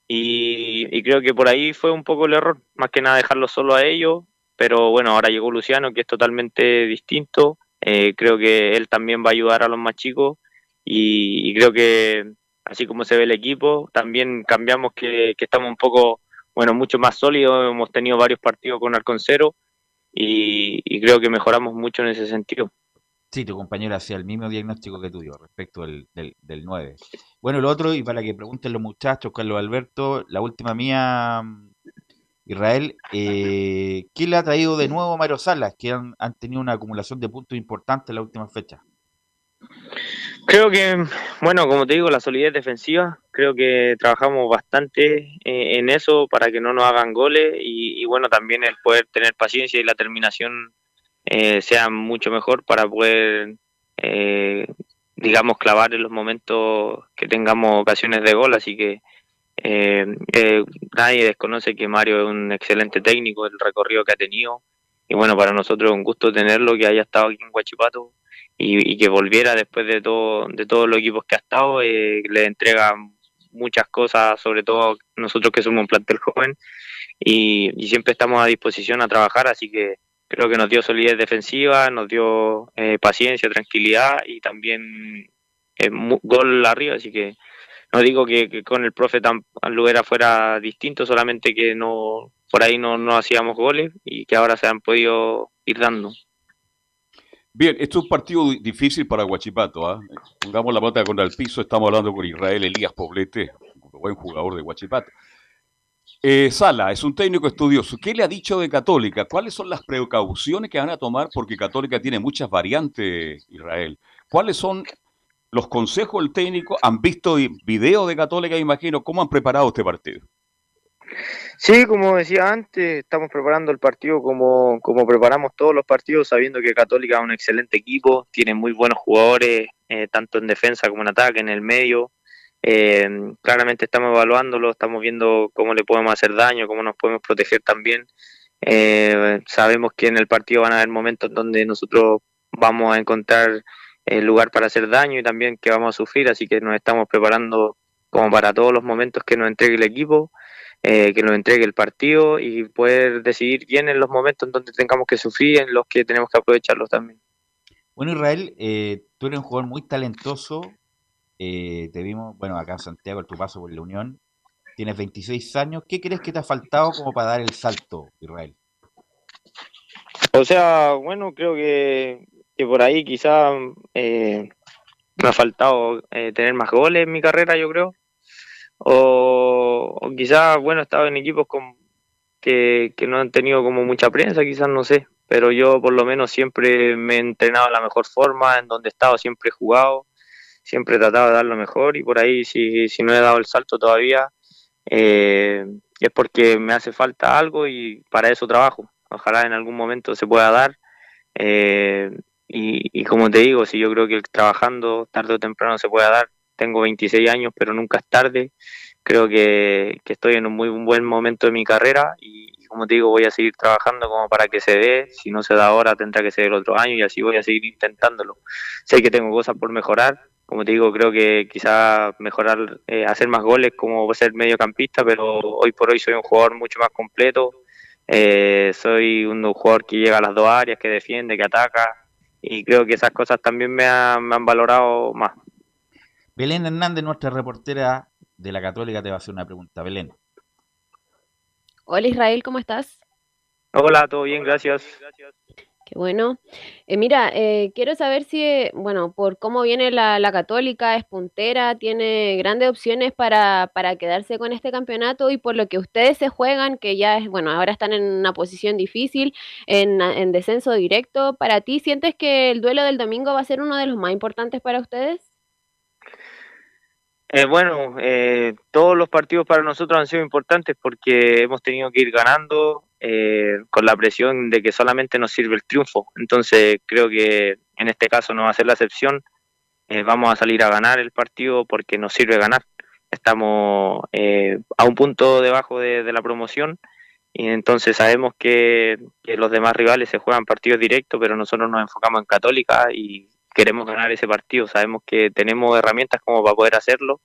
y, creo que por ahí fue un poco el error, más que nada dejarlo solo a ellos, pero bueno, ahora llegó Luciano, que es totalmente distinto, eh, creo que él también va a ayudar a los más chicos. Y, creo que así como se ve el equipo, también cambiamos que, estamos un poco, bueno, mucho más sólidos, hemos tenido varios partidos con Arconcero y creo que mejoramos mucho en ese sentido. Sí, tu compañero hacía el mismo diagnóstico que tú dio respecto del, del, 9. Bueno, lo otro, y para que pregunten los muchachos, Carlos Alberto, la última mía, Israel, eh, ¿qué le ha traído de nuevo a Mario Salas, que han, tenido una acumulación de puntos importante en la última fecha? Creo que, bueno, como te digo, la solidez defensiva, creo que trabajamos bastante eh, en eso para que no nos hagan goles y, y bueno, también el poder tener paciencia y la terminación eh, sea mucho mejor para poder, eh, digamos, clavar en los momentos que tengamos ocasiones de gol. Así que eh, nadie desconoce que Mario es un excelente técnico, el recorrido que ha tenido. Y bueno, para nosotros es un gusto tenerlo, que haya estado aquí en Huachipato y, que volviera después de, todo, de todos los equipos que ha estado. le entrega muchas cosas, sobre todo nosotros que somos un plantel joven. Y siempre estamos a disposición a trabajar, así que creo que nos dio solidez defensiva, nos dio eh, paciencia, tranquilidad y también eh, gol arriba, así que no digo que, con el profe tan Luguera fuera distinto, solamente que no por ahí no, no hacíamos goles y que ahora se han podido ir dando. Bien, esto es un partido difícil para Guachipato. ¿ah? Pongamos la bota contra el piso, estamos hablando con Israel Elías Poblete, buen jugador de Guachipato. Eh, Sala es un técnico estudioso. ¿Qué le ha dicho de Católica? ¿Cuáles son las precauciones que van a tomar? Porque Católica tiene muchas variantes, Israel. ¿Cuáles son los consejos del técnico? ¿Han visto videos de Católica, imagino? ¿Cómo han preparado este partido? Sí, como decía antes, estamos preparando el partido como, como preparamos todos los partidos, sabiendo que Católica es un excelente equipo, tiene muy buenos jugadores, eh, tanto en defensa como en ataque, en el medio. Eh, claramente estamos evaluándolo, estamos viendo cómo le podemos hacer daño, cómo nos podemos proteger también. Eh, sabemos que en el partido van a haber momentos donde nosotros vamos a encontrar el lugar para hacer daño y también que vamos a sufrir, así que nos estamos preparando como para todos los momentos que nos entregue el equipo, eh, que nos entregue el partido y poder decidir bien en los momentos en donde tengamos que sufrir, en los que tenemos que aprovecharlos también. Bueno, Israel, eh, tú eres un jugador muy talentoso. Eh, te vimos, bueno, acá en Santiago, en tu paso por la Unión. Tienes 26 años. ¿Qué crees que te ha faltado como para dar el salto, Israel? O sea, bueno, creo que, por ahí quizá me ha faltado tener más goles en mi carrera, yo creo o, quizás, bueno, he estado en equipos con, que, no han tenido como mucha prensa, quizás no sé, pero yo por lo menos siempre me he entrenado de la mejor forma, en donde he estado siempre he jugado, siempre he tratado de dar lo mejor y por ahí si, si no he dado el salto todavía eh, es porque me hace falta algo y para eso trabajo. Ojalá en algún momento se pueda dar. Eh, y, y como te digo, si yo creo que trabajando tarde o temprano se pueda dar, tengo 26 años, pero nunca es tarde. Creo que, estoy en un muy buen momento de mi carrera y, como te digo, voy a seguir trabajando como para que se dé. Si no se da ahora, tendrá que ser el otro año y así voy a seguir intentándolo. Sé que tengo cosas por mejorar. Como te digo, creo que quizá mejorar, eh, hacer más goles como ser mediocampista, pero hoy por hoy soy un jugador mucho más completo. Eh, soy un jugador que llega a las dos áreas, que defiende, que ataca y creo que esas cosas también me, me han valorado más. Belén Hernández, nuestra reportera de la Católica, te va a hacer una pregunta. Belén. Hola Israel, ¿cómo estás? Hola, todo bien, gracias. Bueno. Eh, mira, eh, quiero saber si, bueno, por cómo viene la, Católica, es puntera, tiene grandes opciones para, para, quedarse con este campeonato y por lo que ustedes se juegan, que ya es, bueno, ahora están en una posición difícil, en, en descenso directo. ¿Para ti sientes que el duelo del domingo va a ser uno de los más importantes para ustedes? Eh, bueno, eh, todos los partidos para nosotros han sido importantes porque hemos tenido que ir ganando eh, con la presión de que solamente nos sirve el triunfo. Entonces creo que en este caso no va a ser la excepción. vamos a salir a ganar el partido porque nos sirve ganar. Estamos a un punto debajo de, la promoción y entonces sabemos que, que los demás rivales se juegan partidos directos, pero nosotros nos enfocamos en Católica y queremos ganar ese partido, sabemos que tenemos herramientas como para poder hacerlo.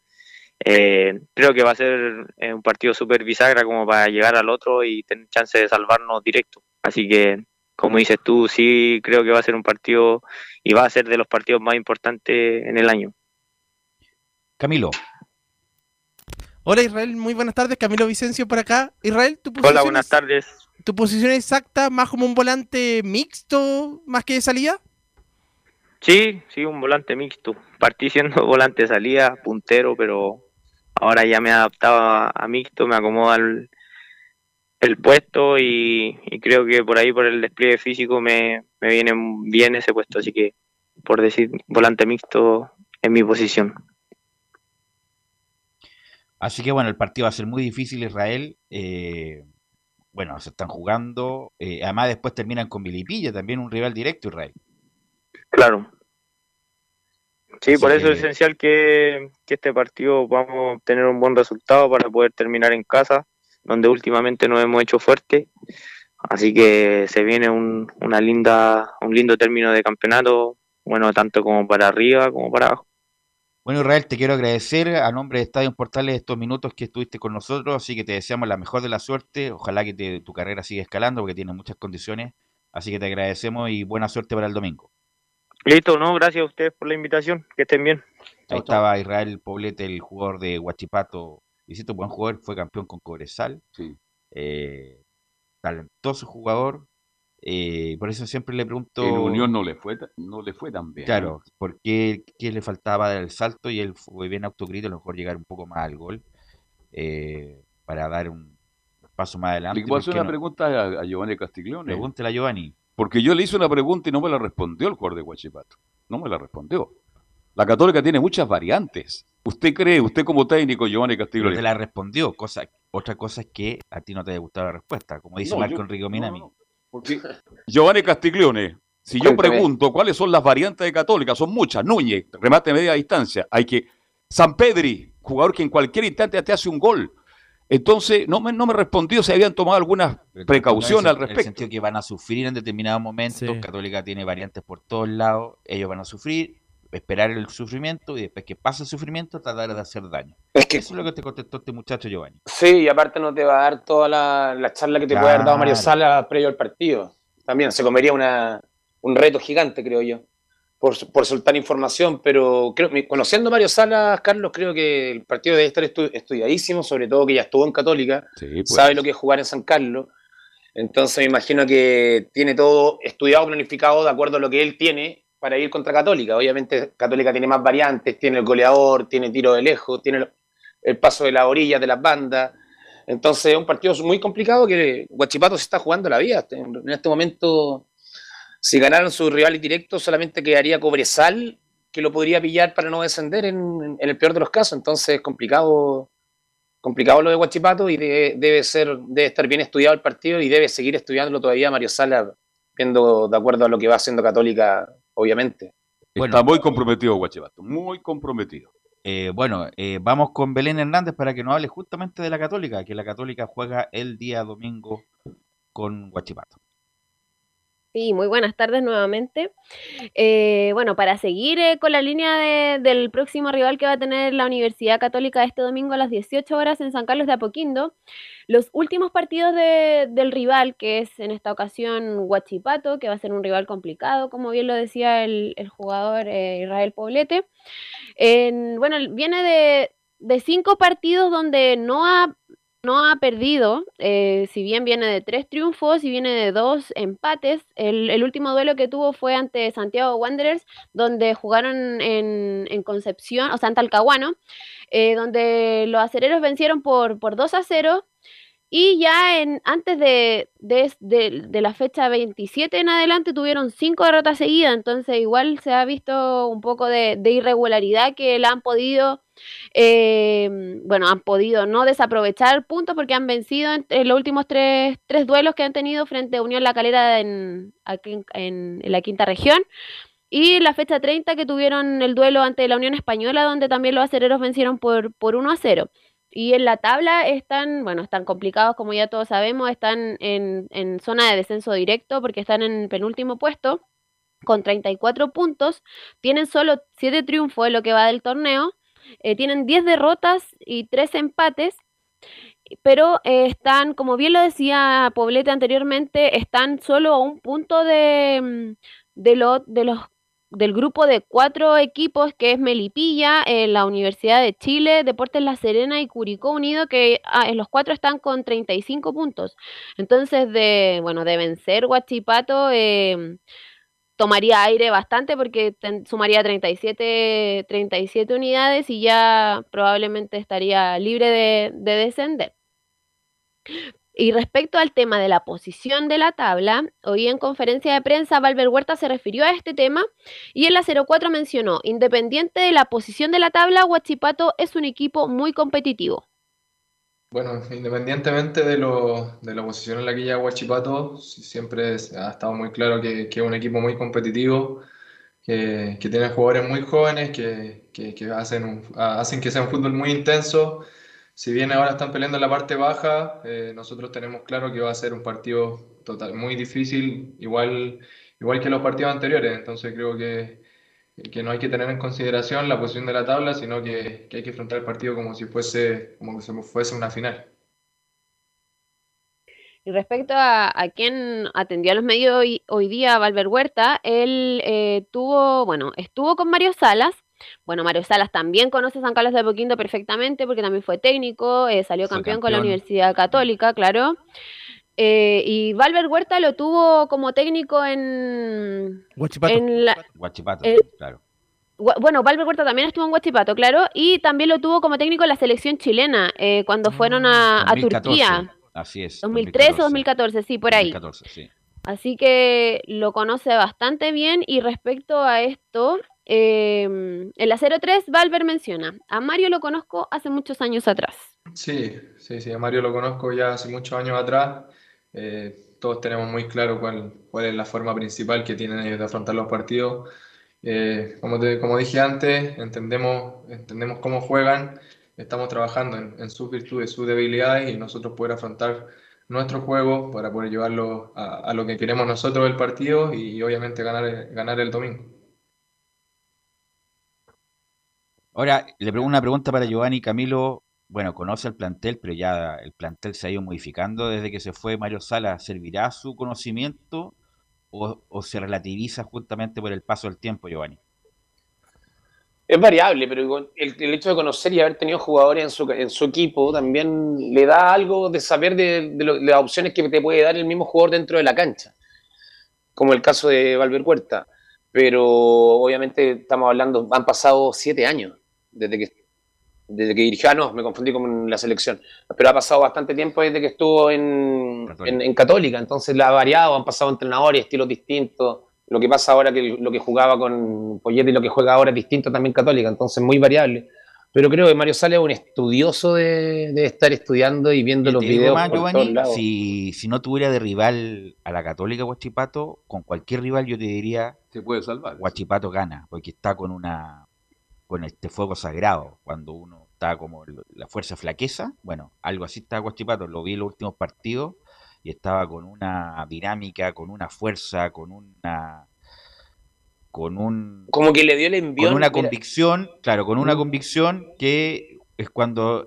Eh, creo que va a ser eh, un partido súper bisagra como para llegar al otro y tener chance de salvarnos directo. Así que, como dices tú, sí creo que va a ser un partido y va a ser de los partidos más importantes en el año. Camilo. Hola Israel, muy buenas tardes, Camilo Vicencio por acá. Israel, tu posición Hola, buenas tardes. ¿Tu posición exacta más como un volante mixto más que de salida? Sí, sí, un volante mixto. Partí siendo volante de salida, puntero, pero ahora ya me he adaptado a, mixto, me acomoda el, puesto y, creo que por ahí, por el despliegue físico, me, me viene bien ese puesto. Así que, por decir, volante mixto en mi posición. Así que bueno, el partido va a ser muy difícil, Israel. Eh, bueno, se están jugando. Eh, además, después terminan con Vilipilla, también un rival directo, Israel. Claro. Sí, por eso es esencial que, este partido vamos a obtener un buen resultado para poder terminar en casa, donde últimamente nos hemos hecho fuerte. Así que se viene un, una linda, un lindo término de campeonato, bueno, tanto como para arriba como para abajo. Bueno, Israel, te quiero agradecer a nombre de Estadio Portales estos minutos que estuviste con nosotros, así que te deseamos la mejor de la suerte. Ojalá que tu carrera siga escalando porque tiene muchas condiciones. Así que te agradecemos y buena suerte para el domingo. Listo, no, gracias a ustedes por la invitación, que estén bien. Ahí estaba Israel Poblete, el jugador de Huachipato, hiciste buen jugador, fue campeón con Cobresal, sí. Eh, talentoso jugador, eh, por eso siempre le pregunto... En Unión no le fue, no le fue tan bien. Claro, porque qué le faltaba el salto y él fue bien autocrítico, a lo mejor llegar un poco más al gol eh, para dar un paso más adelante. Le puedo hacer una pregunta a, Giovanni Castiglione. Pregúntele a Giovanni. Porque yo le hice una pregunta y no me la respondió el jugador de Huachipato. No me la respondió. La Católica tiene muchas variantes. ¿Usted cree, usted como técnico, Giovanni Castillo? te la respondió, cosa Otra cosa es que a ti no te haya gustado la respuesta, como dice Marco Enrico Minami. Giovanni Castiglione, si yo pregunto cuáles son las variantes de Católica, son muchas. Núñez, remate media distancia. Hay que. San Pedri, jugador que en cualquier instante te hace un gol. Entonces, no me, no me respondió si habían tomado algunas precauciones al respecto. En el sentido que van a sufrir en determinados momentos. Católica tiene variantes por todos lados. Ellos van a sufrir, esperar el sufrimiento y después que pase el sufrimiento, tratar de hacer daño. Es que, Eso es lo que te contestó este muchacho Giovanni. Sí, y aparte no te va a dar toda la, charla que te puede haber dado Mario Sala previo al partido. También se comería una, un reto gigante, creo yo por, por soltar información, pero creo, conociendo a Mario Salas, Carlos, creo que el partido debe estar estudiadísimo, sobre todo que ya estuvo en Católica, pues. sabe lo que es jugar en San Carlos, entonces me imagino que tiene todo estudiado, planificado de acuerdo a lo que él tiene para ir contra Católica. Obviamente Católica tiene más variantes, tiene el goleador, tiene tiro de lejos, tiene el paso de la orilla de las bandas. Entonces es un partido muy complicado que Guachipato se está jugando la vida. En este momento si ganaron su rival directo, solamente quedaría Cobresal, que lo podría pillar para no descender en, el peor de los casos. Entonces es complicado, complicado lo de Guachipato y debe, ser, debe estar bien estudiado el partido y debe seguir estudiándolo todavía Mario Sala, viendo de acuerdo a lo que va haciendo Católica, obviamente. Está muy comprometido Guachipato, muy comprometido. Eh, bueno, eh, vamos con Belén Hernández para que nos hable justamente de la Católica, que la Católica juega el día domingo con Guachipato. Sí, muy buenas tardes nuevamente. Eh, bueno, para seguir eh, con la línea del próximo rival que va a tener la Universidad Católica este domingo a las 18 horas en San Carlos de Apoquindo, los últimos partidos del rival, que es en esta ocasión Huachipato, que va a ser un rival complicado, como bien lo decía el, jugador eh, Israel Poblete. bueno, viene de, de cinco partidos donde no ha no ha perdido, eh, si bien viene de tres triunfos y viene de dos empates. El, último duelo que tuvo fue ante Santiago Wanderers, donde jugaron en, Concepción, o sea, en Talcahuano, eh, donde los acereros vencieron por, por 2 a 0. Y ya en, antes de, de, la fecha 27 en adelante tuvieron cinco derrotas seguidas, entonces igual se ha visto un poco de, irregularidad que la han podido, eh, bueno, han podido no desaprovechar puntos porque han vencido en, los últimos tres, tres, duelos que han tenido frente a Unión La Calera en, aquí en, la quinta región. Y la fecha 30 que tuvieron el duelo ante la Unión Española, donde también los acereros vencieron por, por 1 a 0. Y en la tabla están, bueno, están complicados como ya todos sabemos, están en, zona de descenso directo porque están en penúltimo puesto con 34 puntos, tienen solo 7 triunfos en lo que va del torneo, eh, tienen 10 derrotas y 3 empates, pero eh, están, como bien lo decía Poblete anteriormente, están solo a un punto de, mm, de, lo, de los del grupo de cuatro equipos que es Melipilla, eh, la Universidad de Chile, Deportes La Serena y Curicó Unido, que ah, los cuatro están con 35 puntos. Entonces, de, bueno, de vencer Huachipato, em, tomaría aire bastante porque sumaría 37, 37 unidades y ya probablemente estaría libre de, de descender. Y respecto al tema de la posición de la tabla, hoy en conferencia de prensa Valver Huerta se refirió a este tema y en la 04 mencionó, independiente de la posición de la tabla, Huachipato es un equipo muy competitivo. Bueno, independientemente de, la posición en la que llega Huachipato, siempre ha estado muy claro que, es un equipo muy competitivo, que, tiene jugadores muy jóvenes, que, hacen, hacen que sea un fútbol muy intenso si bien ahora están peleando en la parte baja, eh, nosotros tenemos claro que va a ser un partido total, muy difícil, igual, igual que los partidos anteriores. Entonces creo que, que no hay que tener en consideración la posición de la tabla, sino que, que hay que enfrentar el partido como si fuese, como si fuese una final. Y respecto a, a quien atendió a los medios hoy, hoy día, Valver Huerta, él eh, tuvo, bueno, estuvo con Mario Salas, bueno, Mario Salas también conoce San Carlos de Apoquindo perfectamente porque también fue técnico, eh, salió campeón, con la Universidad Católica, claro. Eh, y Valver Huerta lo tuvo como técnico en. Huachipato. En claro. Bueno, Valver Huerta también estuvo en Huachipato, claro, y también lo tuvo como técnico en la selección chilena eh, cuando fueron a, a, Turquía. Así es. 2013 o 2014, sí, por ahí. 2014, sí. Así que lo conoce bastante bien y respecto a esto, eh, el Acero 03, Valver menciona, a Mario lo conozco hace muchos años atrás. Sí, sí, sí, a Mario lo conozco ya hace muchos años atrás. Eh, todos tenemos muy claro cuál, cuál es la forma principal que tienen ellos de afrontar los partidos. Eh, como, te- como dije antes, entendemos, entendemos cómo juegan, estamos trabajando en, en sus virtudes, sus debilidades y nosotros poder afrontar nuestro juego para poder llevarlo a, lo que queremos nosotros del partido y obviamente ganar, ganar el domingo. Ahora, le pregunto una pregunta para Giovanni Camilo. Bueno, conoce el plantel, pero ya el plantel se ha ido modificando desde que se fue Mario Sala. ¿Servirá su conocimiento o, se relativiza justamente por el paso del tiempo, Giovanni? Es variable, pero el, hecho de conocer y haber tenido jugadores en su, en su equipo también le da algo de saber de, de las opciones que te puede dar el mismo jugador dentro de la cancha, como el caso de Valver Huerta. Pero obviamente estamos hablando, han pasado siete años desde que, desde que dirigió, ah, no, me confundí con la selección, pero ha pasado bastante tiempo desde que estuvo en, en, en Católica, entonces la ha variado, han pasado entrenadores, estilos distintos. Lo que pasa ahora que lo que jugaba con Poyet y lo que juega ahora es distinto también Católica, entonces muy variable. Pero creo que Mario Sala es un estudioso de, de estar estudiando y viendo los videos más, por todos Giovanni, lados. si, si no tuviera de rival a la Católica Huachipato, con cualquier rival yo te diría Se puede salvar. Huachipato gana, porque está con una con este fuego sagrado, cuando uno está como la fuerza flaqueza, bueno, algo así está Huachipato, lo vi en los últimos partidos y estaba con una dinámica, con una fuerza, con una con un Como que le dio el envión. con una mira, convicción, claro, con una convicción que es cuando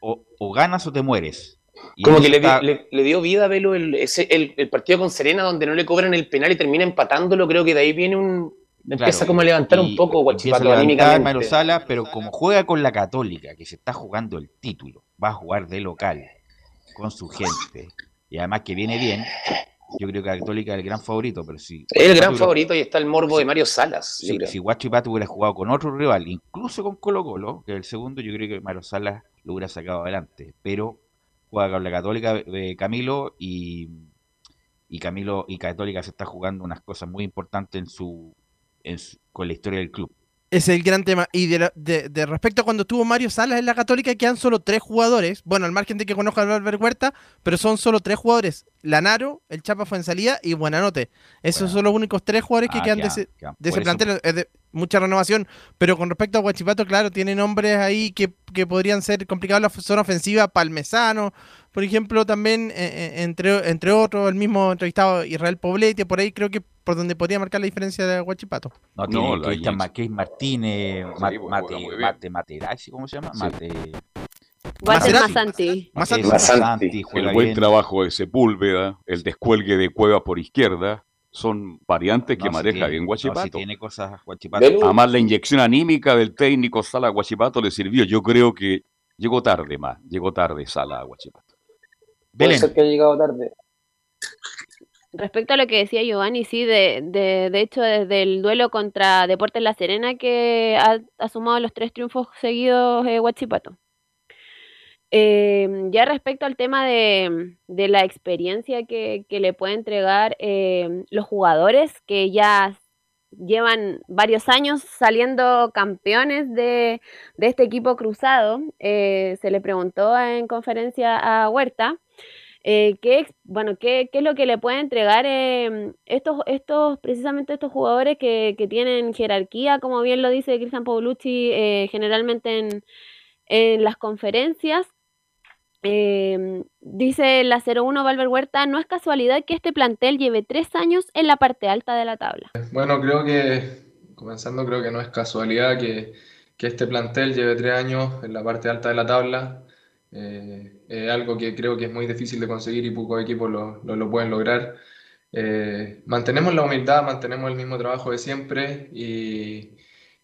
o, o ganas o te mueres. Y Como que está- le- le dio vida a Velo el, ese, el, el partido con Serena donde no le cobran el penal y termina empatándolo. Creo que de ahí viene un. Empieza Claro, como a levantar un poco Guachipato anímicamente. Mario Sala, pero como juega con la Católica, que se está jugando el título, va a jugar de local con su gente, y además que viene bien, yo creo que la Católica es el gran favorito, pero si Es el gran favorito y está el morbo de Mario Salas. yo si, Huachipato hubiera jugado con otro rival, incluso con Colo Colo, que es el segundo, yo creo que Mario Salas lo hubiera sacado adelante, pero juega con la Católica de Camilo y, y Camilo y Católica se está jugando unas cosas muy importantes en su, en su- con la historia del club. Es el gran tema. Y de, la- de- de respecto a cuando estuvo Mario Salas en la Católica, quedan solo tres jugadores. Bueno, al margen de que conozca a Albert Huerta, pero son solo tres jugadores. Lanaro, el Chapa Fuensalía y Buenanote. Esos son los únicos tres jugadores que Ah, quedan de ese, de ese plantel. Es de mucha renovación. Pero con respecto a Huachipato, claro, tiene nombres ahí que, que podrían ser complicados en la zona ofensiva. Palmesano, por ejemplo, también, eh, eh, entre, entre otros, el mismo entrevistado Israel Poblete, por ahí creo que por donde podría marcar la diferencia de Huachipato. No, tiene No, Cristian. Marqués Martínez, Mate, bien. Mate Materazzi, ¿cómo se llama? Sí. Mate. Masanti. Masanti. Masanti, el buen trabajo de Sepúlveda, el descuelgue de Cueva por izquierda, son variantes que No, si maneja tiene- bien no, si Guachipato. tiene cosas Huachipato. Velu- Además, la inyección anímica del técnico Sala Guachipato le sirvió. Yo creo que llegó tarde más, llegó tarde Sala a Guachipato. Puede Belén. ser que haya llegado tarde. Respecto a lo que decía Giovanni, sí, de, de, de hecho, desde el duelo contra Deportes La Serena, que ha, ha sumado los tres triunfos seguidos eh, Huachipato. Eh, ya respecto al tema de, de la experiencia que, que le puede entregar eh, los jugadores que ya llevan varios años saliendo campeones de, de este equipo cruzado, eh, se le preguntó en conferencia a Huerta eh, ¿qué, bueno, qué, qué es lo que le puede entregar eh, estos, estos, precisamente estos jugadores que, que tienen jerarquía, como bien lo dice Cristian Paulucci, eh, generalmente en, en las conferencias? Eh, dice la 01 Valver Huerta, no es casualidad que este plantel lleve tres años en la parte alta de la tabla. Bueno, creo que, comenzando, creo que no es casualidad que, que este plantel lleve tres años en la parte alta de la tabla. Eh, es algo que creo que es muy difícil de conseguir y pocos equipos lo, lo- pueden lograr. Eh, mantenemos la humildad, mantenemos el mismo trabajo de siempre y,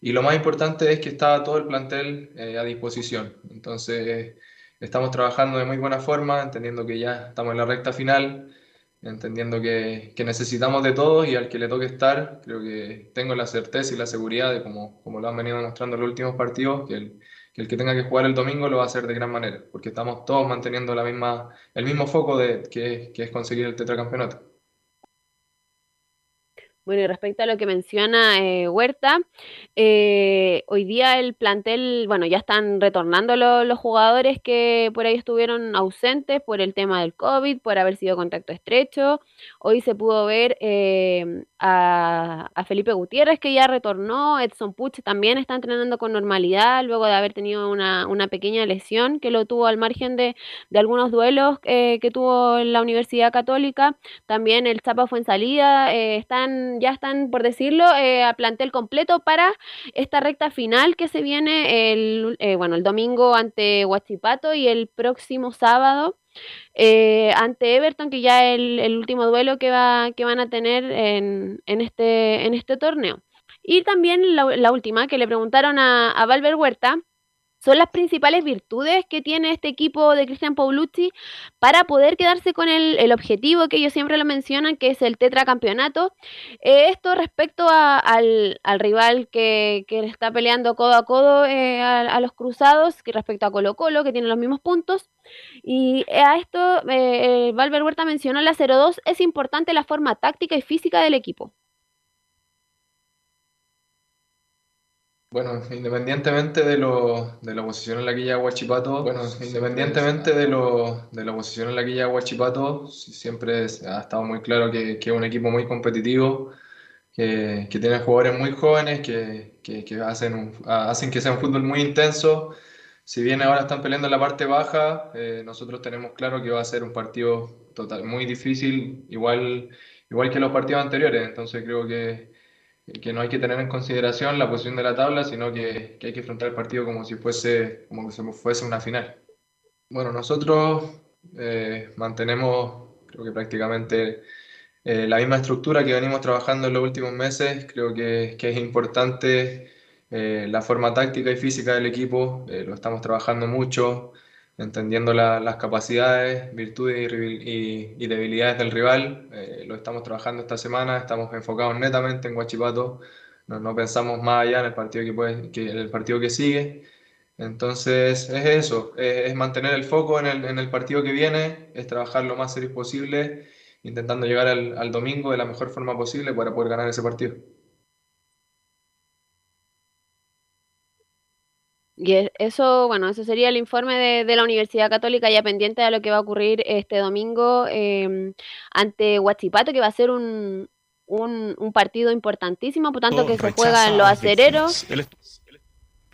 y lo más importante es que está todo el plantel eh, a disposición. Entonces, estamos trabajando de muy buena forma, entendiendo que ya estamos en la recta final entendiendo que, que necesitamos de todos y al que le toque estar, creo que tengo la certeza y la seguridad de, como, como lo han venido demostrando en los últimos partidos, que el, que el que tenga que jugar el domingo lo va a hacer de gran manera, porque estamos todos manteniendo la misma, el mismo foco de, que, que es conseguir el tetracampeonato. Bueno, y respecto a lo que menciona eh, Huerta, eh, hoy día el plantel, bueno, ya están retornando los jugadores que por ahí estuvieron ausentes por el tema del COVID, por haber sido contacto estrecho. Hoy se pudo ver eh, a, Felipe Gutiérrez que ya retornó, Edson Puch también está entrenando con normalidad luego de haber tenido una, pequeña lesión que lo tuvo al margen de, algunos duelos que tuvo en la Universidad Católica. También el Chapa fue en salida, están ya están, por decirlo, eh, a plantel completo para esta recta final que se viene el, eh, bueno, el domingo ante Huachipato y el próximo sábado eh, ante Everton, que ya es el, último duelo que, va, que van a tener en, en, este, en este torneo. Y también la, última, que le preguntaron a, a Valver Huerta, son las principales virtudes que tiene este equipo de Cristian Paulucci para poder quedarse con el, objetivo que ellos siempre lo mencionan, que es el tetracampeonato. Eh, esto respecto al, rival que, que, está peleando codo a codo eh, a, los cruzados, que respecto a Colo Colo, que tiene los mismos puntos. Y a esto, eh, Valver Huerta mencionó la 0-2, es importante la forma táctica y física del equipo. Bueno, independientemente de, lo, de la posición en la que llega Huachipato, bueno, independientemente de, lo, de la posición en la que llega Huachipato, siempre ha estado muy claro que, que es un equipo muy competitivo, que, que tiene jugadores muy jóvenes, que, que, hacen, hacen que sea un fútbol muy intenso. Si bien ahora están peleando en la parte baja, eh, nosotros tenemos claro que va a ser un partido total, muy difícil, igual, igual que los partidos anteriores. Entonces creo que que no hay que tener en consideración la posición de la tabla, sino que, que hay que enfrentar el partido como si fuese, como si fuese una final. Bueno, nosotros eh, mantenemos, creo que prácticamente eh, la misma estructura que venimos trabajando en los últimos meses. Creo que, que es importante eh, la forma táctica y física del equipo, lo estamos trabajando mucho entendiendo las capacidades, virtudes y, debilidades del rival. Eh, lo estamos trabajando esta semana, estamos enfocados netamente en Guachipato, no, pensamos más allá en el partido que, el partido que sigue. Entonces es eso, es, mantener el foco en el, en el, partido que viene, es trabajar lo más serio posible, intentando llegar al, al domingo de la mejor forma posible para poder ganar ese partido. Y eso, bueno, eso sería el informe de, la Universidad Católica ya pendiente de lo que va a ocurrir este domingo em, ante Huachipato, que va a ser un, un, partido importantísimo, por tanto que se juega en los acereros.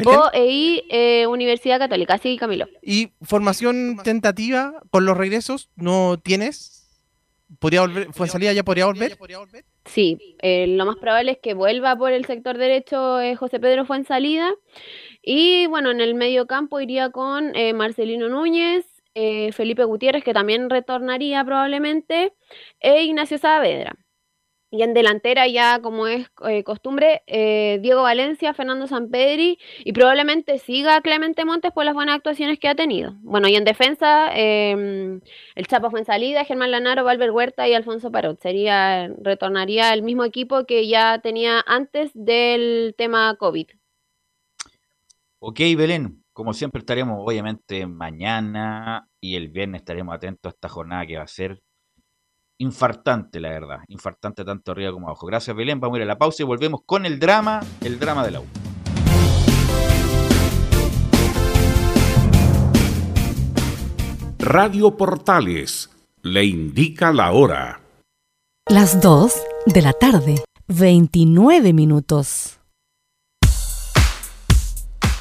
O EI eh, Universidad Católica, sí, Camilo. ¿Y formación tentativa con los regresos no tienes? ¿Podría volver, fue salida ya podría volver? Sí, eh, lo más probable es que vuelva por el sector derecho eh, José Pedro fue en salida y bueno, en el medio campo iría con eh, Marcelino Núñez, eh, Felipe Gutiérrez, que también retornaría probablemente, e Ignacio Saavedra. Y en delantera ya, como es eh, costumbre, Diego Valencia, Fernando Sampedri y probablemente siga Clemente Montes por las buenas actuaciones que ha tenido. Bueno, y en defensa, em, el Chapo fue en salida, Germán Lanaro, Valver Huerta y Alfonso Parot. Sería, retornaría el mismo equipo que ya tenía antes del tema COVID. Ok, Belén, como siempre estaremos obviamente mañana y el viernes estaremos atentos a esta jornada que va a ser infartante, la verdad. Infartante tanto arriba como abajo. Gracias, Belén. Vamos a ir a la pausa y volvemos con el drama, el drama de la U. Radio Portales le indica la hora. Las 2 de la tarde, 29 minutos.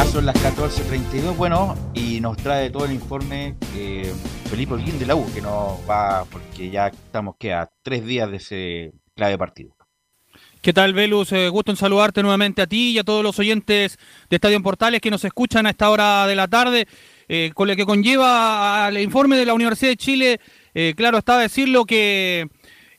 Ya son las 14.32, bueno, y nos trae todo el informe Felipe Holguín de la U, que nos va, porque ya estamos que a tres días de ese clave partido. ¿Qué tal, Velus? Eh, gusto en saludarte nuevamente a ti y a todos los oyentes de Estadio Portales que nos escuchan a esta hora de la tarde, eh, con lo que conlleva al informe de la Universidad de Chile. Eh, claro, está decirlo que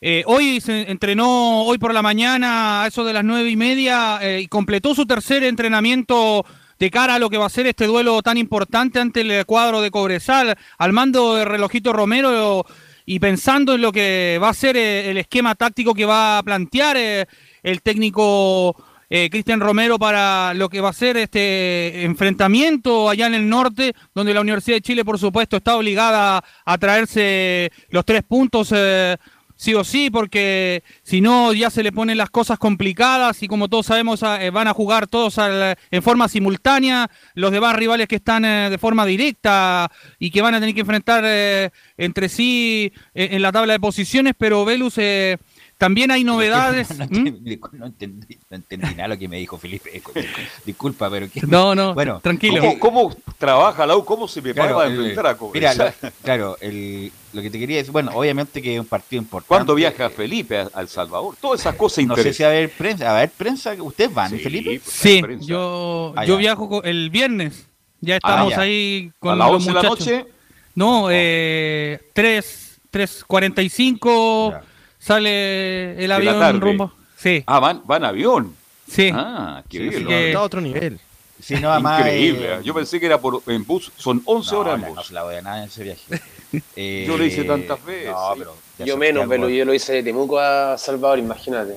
eh, hoy se entrenó, hoy por la mañana, a eso de las nueve y media, y completó su tercer entrenamiento de cara a lo que va a ser este duelo tan importante ante el cuadro de Cobresal, al mando de Relojito Romero y pensando en lo que va a ser eh, el esquema táctico que va a plantear eh, el técnico eh, Cristian Romero para lo que va a ser este enfrentamiento allá en el norte, donde la Universidad de Chile, por supuesto, está obligada a traerse los tres puntos sí o sí, porque si no ya se le ponen las cosas complicadas y como todos sabemos eh, van a jugar todos al- en forma simultánea, los demás rivales que están eh, de forma directa y que van a tener que enfrentar eh, entre sí eh, en la tabla de posiciones, pero Velus, eh, también hay novedades. No, ¿Mm? entendí, no entendí- no entendí nada lo que me dijo Felipe. Disculpa, pero que... No, no, bueno, tranquilo. ¿Cómo, cómo trabaja la U? ¿Cómo se prepara Claro, para el- enfrentar a Mira, Cobresal? lo- claro, el- lo que te quería decir, bueno, obviamente que es un partido importante. ¿Cuándo viaja Felipe a, a El Salvador? Todas esas cosas No sé interesantes. si va a haber prensa. ¿A ver prensa? ¿Ustedes van, Felipe? Sí, yo, Ah, yo viajo el viernes. Ya estamos Ah, ya. ahí con ¿A las los 11 de la noche? No, eh, 3, 3.45 sale el avión rumbo. Sí. Ah, van, van avión. Sí. Ah, qué Sí, bien. así que- Está a otro nivel. Sí, no, además, Increíble. eh, Yo pensé que era por, en bus. Son 11 No, horas en no bus. se la voy a nada en ese viaje. Eh, Yo lo hice tantas veces. No, pero Yo menos, pero yo lo hice de Temuco a Salvador, imagínate.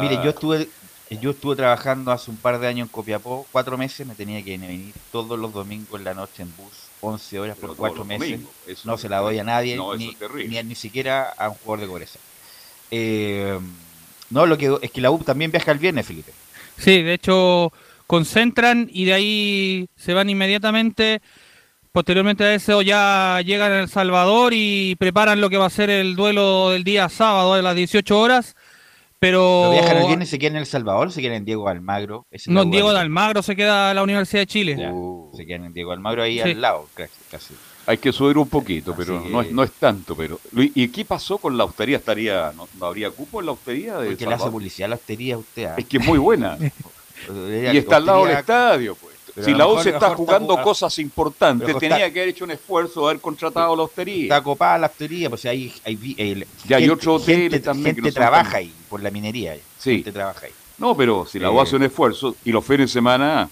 Mire, yo estuve, yo estuve trabajando hace un par de años en Copiapó, cuatro meses, me tenía que venir todos los domingos en la noche en bus, 11 horas por cuatro meses. domingos, no se la doy a nadie, No, ni, ni, ni siquiera a un jugador de Cobresal. Eh, no, lo que es que la U también viaja el viernes, Felipe. Sí, de hecho concentran y de ahí se van inmediatamente. Posteriormente a eso ya llegan a El Salvador y preparan lo que va a ser el duelo del día sábado a las 18 horas. Pero Lo viajan el viernes, se quedan en El Salvador, se quedan en Diego Almagro. es no, Diego de. Almagro se queda a la Universidad de Chile. Ya, se quedan en Diego Almagro ahí Sí. al lado, casi. Hay que subir un poquito, pero no, es, que- no es tanto. pero ¿Y qué pasó con la hostería? ¿Estaría, no, no habría cupo en la hostería? De Porque le hace publicidad a la hostería a usted. ¿ah? Es que es muy buena. Y está al lado del estadio. Pues. Pero Si la mejor- lo está jugando está- cosas importantes, tenía que haber hecho un esfuerzo de haber contratado la hostería. Está copada la hostería, pues hay, hay, vi- el- Y hay otro hotel gente, también que gente no son trabaja tan- ahí por la minería. Sí. Gente trabaja ahí. No, pero si la Eh. hace un esfuerzo y los fines de semana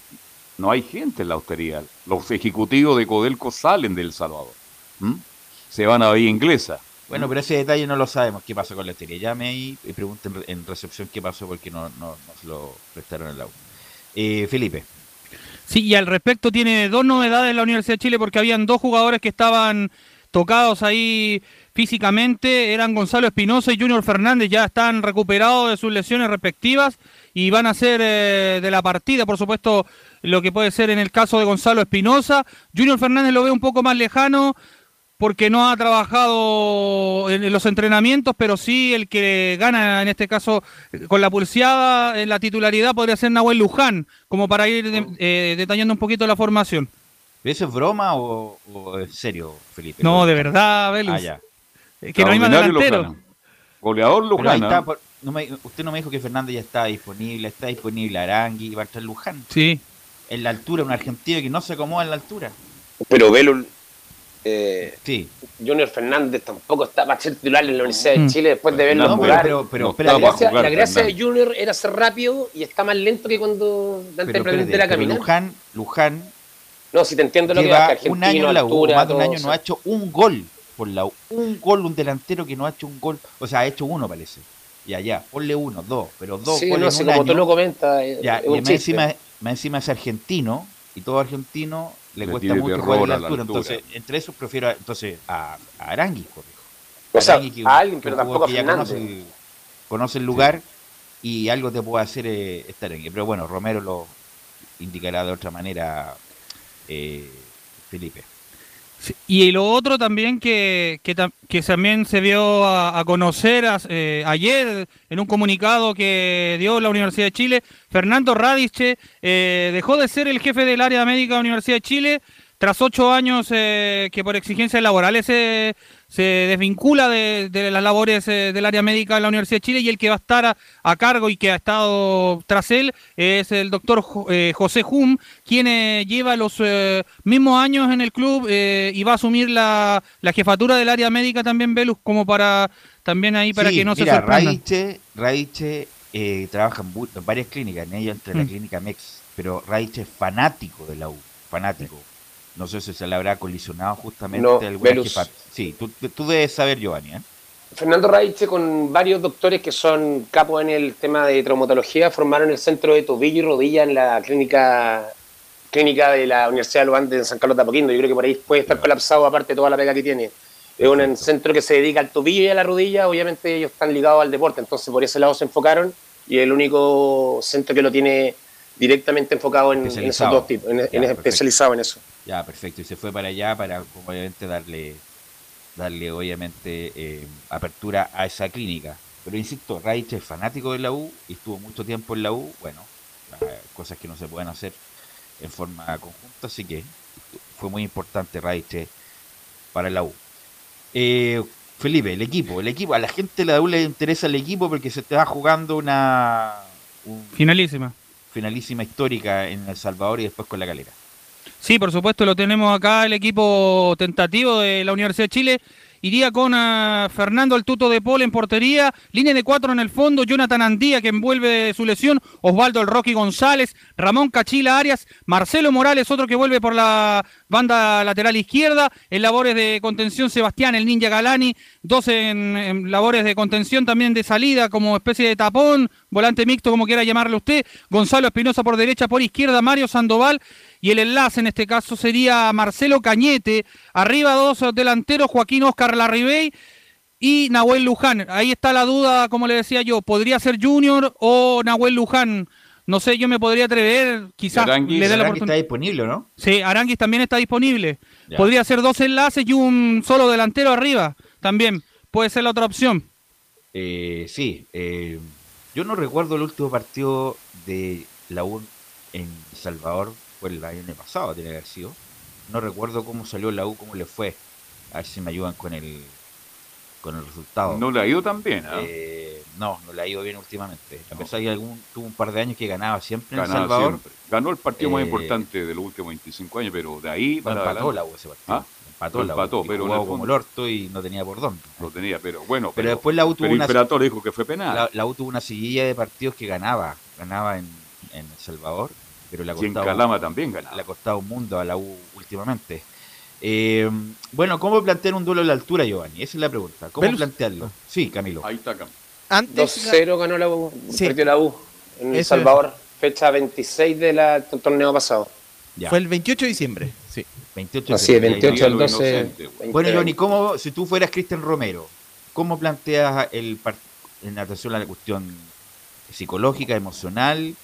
no hay gente en la hostería. Los ejecutivos de Codelco salen de El Salvador. ¿m? Se van a Bahía Inglesa. Bueno, pero ese detalle no lo sabemos, qué pasó con la lotería. Llame ahí y pregunten en recepción qué pasó porque no, no, no se lo prestaron el agua. Eh, Felipe. Sí, y al respecto tiene dos novedades en la Universidad de Chile porque habían dos jugadores que estaban tocados ahí físicamente, eran Gonzalo Espinosa y Junior Fernández, ya están recuperados de sus lesiones respectivas y van a ser eh, de la partida, por supuesto, lo que puede ser en el caso de Gonzalo Espinosa. Junior Fernández lo ve un poco más lejano, porque no ha trabajado en los entrenamientos, pero sí el que gana en este caso con la pulseada en la titularidad podría ser Nahuel Luján, como para ir eh, detallando un poquito la formación. ¿Eso es broma o, es serio, Felipe? No, de verdad, Velus. Ah, que no hay más delantero. Goleador Luján. ¿ah? usted no me dijo que Fernández ya está disponible, está disponible Arangui, y va a estar Luján. Sí. En la altura, un argentino que no se acomoda en la altura. Pero Velus eh, sí. Junior Fernández tampoco está para ser titular en la Universidad de mm. Chile después de verlo no, jugar. Pero, pero, la, gracia, la gracia de Junior era ser rápido y está más lento que cuando Dante Prendente era caminar. Luján, Luján. No, si te entiendo lo que va un año en la U, más de un año no ha hecho un gol por la U. Un gol, un delantero que no ha hecho un gol. O sea, ha hecho uno, parece. Ya, ya, ponle uno, dos, pero dos sí, no, como tú lo comentas. Ya, y encima, más encima es argentino y todo argentino le, cuesta mucho jugar en la altura, Entonces, entre esos prefiero entonces a, a Arangui, corrijo. O sea, a alguien, pero tampoco a ya conoce el, conoce el lugar y algo te puede hacer eh, estar en Pero bueno, Romero lo indicará de otra manera, eh, Felipe y lo otro también que, que, también se dio a, conocer eh, ayer en un comunicado que dio la Universidad de Chile, Fernando Radice eh, dejó de ser el jefe del área médica de la Universidad de Chile tras ocho años eh, que por exigencias laborales se, se desvincula de, las labores eh, del área médica de la Universidad de Chile y el que va a estar a, cargo y que ha estado tras él es el doctor eh, José Hum, quien lleva los mismos años en el club y va a asumir la, jefatura del área médica también, Velus, como para también ahí para que no se sorprenda. Raiche, Raiche trabaja en, varias clínicas, en ella entre la mm. clínica MEX, pero Raiche es fanático de la U, fanático. No sé si se le habrá colisionado justamente no, Sí, tú, tú, debes saber, Giovanni. ¿eh? Fernando Raiche, con varios doctores que son capos en el tema de traumatología, formaron el centro de tobillo y rodilla en la clínica clínica de la Universidad de Lugán de San Carlos de Apoquindo. Yo creo que por ahí puede estar colapsado, aparte de toda la pega que tiene. Es un centro que se dedica al tobillo y a la rodilla. Obviamente, ellos están ligados al deporte, entonces por ese lado se enfocaron. Y el único centro que lo tiene directamente enfocado en, esos dos tipos, en, especializado en eso. Ya, perfecto. Y se fue para allá para, obviamente, darle, darle obviamente, eh, apertura a esa clínica. Pero insisto, Raich es fanático de la U y estuvo mucho tiempo en la U. Bueno, cosas que no se pueden hacer en forma conjunta, así que fue muy importante Raich para la U. Eh, Felipe, el equipo, el equipo, a la gente de la U le interesa el equipo porque se te va jugando una finalísima finalísima histórica en El Salvador y después con la calera. Sí, por supuesto, lo tenemos acá el equipo tentativo de la Universidad de Chile. Iría con ah, Fernando el Tuto de Paul en portería, línea de cuatro en el fondo, Jonathan Andía que envuelve su lesión, Osvaldo el Rocky González, Ramón Cachila Arias, Marcelo Morales, otro que vuelve por la banda lateral izquierda, en labores de contención Sebastián el Ninja Galani, dos en, labores de contención también de salida como especie de tapón, volante mixto como quiera llamarle usted, Gonzalo Espinosa por derecha, por izquierda Mario Sandoval y el enlace en este caso sería Marcelo Cañete, arriba dos delanteros, Joaquín Oscar Larribey y Nahuel Luján. Ahí está la duda, como le decía yo, podría ser Junior o Nahuel Luján. No sé, yo me podría atrever, quizás le dé la oportunidad. está disponible, ¿no? Sí, Aranguis también está disponible. Podría ser dos enlaces y un solo delantero arriba, también. Puede ser la otra opción. Eh, sí, eh, yo no recuerdo el último partido de la U en Salvador el año pasado, tiene que haber sido. No recuerdo cómo salió la U, cómo le fue. A ver si me ayudan con el con el resultado. No le ha ido tan bien, ¿ah? ¿eh? no, no le ha ido bien últimamente. A pesar de que algún, tuvo un par de años que ganaba siempre en El Salvador. Ganó el partido más eh, importante de los últimos 25 años, pero de ahí para empató la U ese partido. ¿Ah? Empató, la empató, U, pero jugó como el orto y no tenía por dónde. Lo tenía, pero bueno. Pero, después la U tuvo una. dijo que fue penal. La, U tuvo una seguilla de partidos que ganaba. Ganaba en, en El Salvador pero le ha costado, Calama también Le ha costado un mundo a la U últimamente. Eh, bueno, ¿cómo plantear un duelo a la altura, Giovanni? Esa es la pregunta. ¿Cómo plantearlo? Sí, Camilo. Ahí está, Camilo. Antes 2-0 ganó la U, Sí. perdió la U en El Eso es. Salvador, fecha 26 del torneo pasado. Fue el 28 de diciembre. Sí. 28 Así es, 28 al 12. Inocente. 20 Bueno, Giovanni. ¿cómo, si tú fueras Cristian Romero, ¿cómo planteas el par- en atención a la cuestión psicológica, emocional?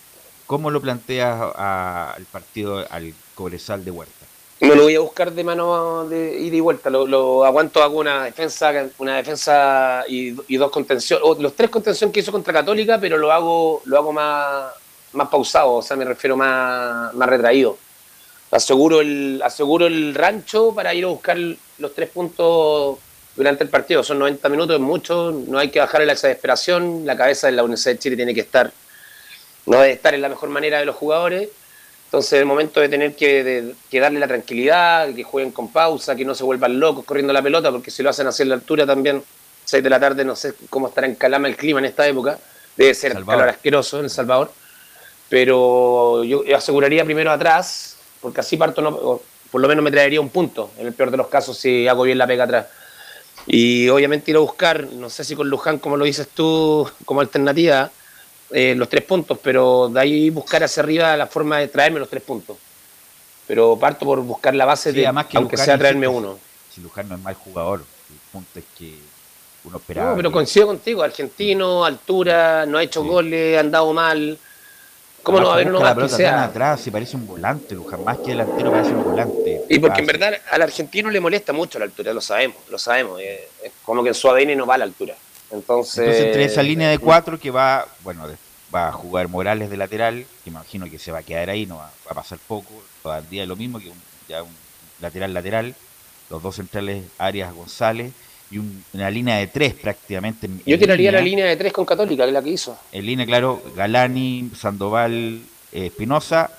¿Cómo lo planteas al partido, al Cobresal de Huerta? No lo voy a buscar de mano de ida y vuelta, lo, aguanto, hago una defensa, una defensa y, dos contención, o los tres contención que hizo contra Católica, pero lo hago, lo hago más, más pausado, o sea, me refiero más, más retraído. Aseguro el, aseguro el rancho para ir a buscar los tres puntos durante el partido. Son 90 minutos, es mucho, no hay que bajar la desesperación, la cabeza de la Universidad de Chile tiene que estar, no debe estar en la mejor manera de los jugadores. Entonces, el momento de tener que, de- que darle la tranquilidad, que jueguen con pausa, que no se vuelvan locos corriendo la pelota, porque si lo hacen así en la altura también, 6 de la tarde, no sé cómo estará en Calama el clima en esta época, debe ser Salvador. calor asqueroso en El Salvador, pero yo aseguraría primero atrás, porque así parto, no, por lo menos me traería un punto, en el peor de los casos, si hago bien la pega atrás. Y obviamente ir a buscar, no sé si con Luján, como lo dices tú, como alternativa, eh, los tres puntos, pero de ahí buscar hacia arriba la forma de traerme los tres puntos. Pero parto por buscar la base Sí, de, además que aunque Luján, sea traerme uno. Si Luján no es mal jugador, el punto es que uno esperaba. No, pero que- coincido contigo, argentino, altura, no ha hecho goles, ha andado mal. ¿Cómo no va a haber uno más la que sea? atrás, se parece un volante, Luján, más que delantero parece un volante. Y porque en verdad al argentino le molesta mucho la altura, lo sabemos, lo sabemos. eh, Es como que en su ADN no va la altura. Entonces, Entonces, entre esa línea de cuatro que va, bueno, va a jugar Morales de lateral, que imagino que se va a quedar ahí, no va, va a pasar poco, todavía lo mismo que un, ya un lateral-lateral, los dos centrales Arias González y un- una línea de tres prácticamente. en- yo tiraría la línea. de tres con Católica, que es la que hizo. En línea, claro, Galani, Sandoval, eh, Espinosa.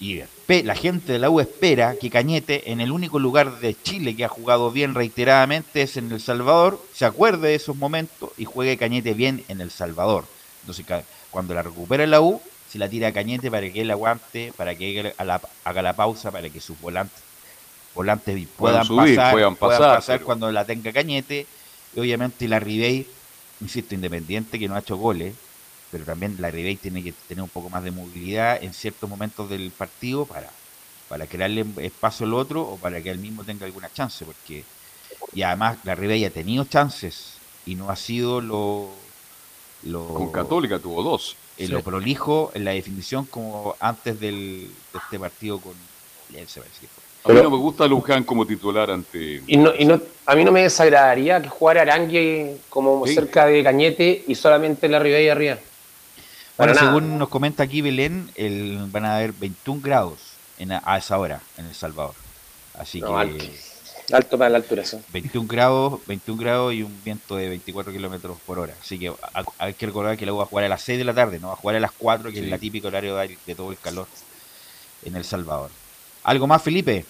Y espe- la gente de la U espera que Cañete, en el único lugar de Chile que ha jugado bien reiteradamente, es en El Salvador, se acuerde de esos momentos y juegue Cañete bien en El Salvador. Entonces, cuando la recupera la U, se la tira a Cañete para que él aguante, para que él a la- haga la pausa, para que sus volantes, volantes puedan, Puedan subir, pasar, puedan pasar, pero- cuando la tenga Cañete. Y obviamente la Ribey, insisto, independiente que no ha hecho goles, pero también la Ribey tiene que tener un poco más de movilidad en ciertos momentos del partido para, para crearle espacio al otro o para que él mismo tenga alguna chance, porque y además la Ribey ha tenido chances y no ha sido lo, lo Con Católica tuvo dos. eh, Sí. lo prolijo en la definición como antes del, de este partido con parece que fue. A mí no me gusta Luján como titular ante. Y, no, y no, a mí no me desagradaría que jugara Arangue como Sí. cerca de Cañete y solamente la Ribey arriba. Bueno, Para nada. según nos comenta aquí Belén, el, van a haber 21 grados en, a esa hora en El Salvador. Así No, que alto. Alto para la altura, eso. 21 grados, 21 grados y un viento de 24 kilómetros por hora. Así que ha- hay que recordar que luego va a jugar a las 6 de la tarde, no va a jugar a las 4, que es la típica horario de, de todo el calor en El Salvador. ¿Algo más, Felipe?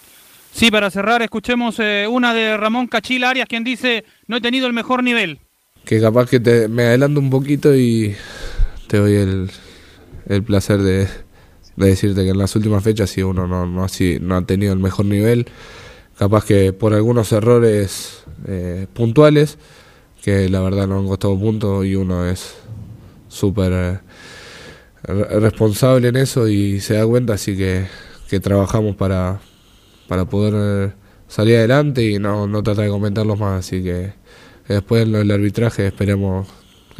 Sí, para cerrar, escuchemos eh, una de Ramón Cachil Arias, quien dice, no he tenido el mejor nivel. que capaz que te, me adelanto un poquito y te el, el placer de, de decirte que en las últimas fechas sí uno no, no, si- no ha tenido el mejor nivel, capaz que por algunos errores eh, puntuales, que la verdad no han costado puntos y uno es súper eh, re- responsable en eso y se da cuenta, así que, que trabajamos para, para poder eh, salir adelante y no, no tratar de comentarlos más, así que después del arbitraje esperemos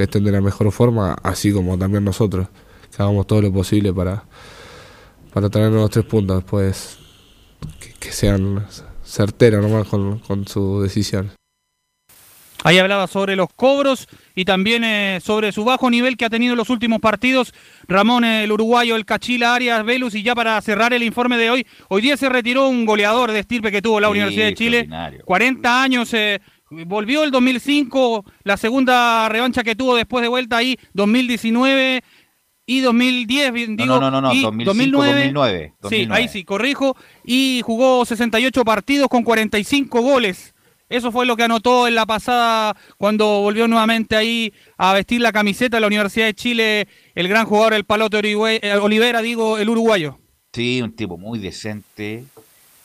que estén de la mejor forma, así como también nosotros, que hagamos todo lo posible para, para traernos los tres puntos, después que, que sean certeros nomás con, con su decisión. Ahí hablaba sobre los cobros y también eh, sobre su bajo nivel que ha tenido en los últimos partidos. Ramón, eh, el uruguayo, el Cachila Arias, Velus. Y ya para cerrar el informe de hoy, hoy día se retiró un goleador de estirpe que tuvo la Sí, Universidad de Chile. extraordinario. 40 años, eh, volvió el 2005, la segunda revancha que tuvo después de vuelta ahí, 2019 y 2010, bien, No, digo, no, no, no, y 2005, 2009. 2009, Sí, 2009. ahí sí, corrijo. Y jugó 68 partidos con 45 goles. Eso fue lo que anotó en la pasada cuando volvió nuevamente ahí a vestir la camiseta de la Universidad de Chile, el gran jugador, el Palote eh, Olivera, digo, el uruguayo. Sí, un tipo muy decente,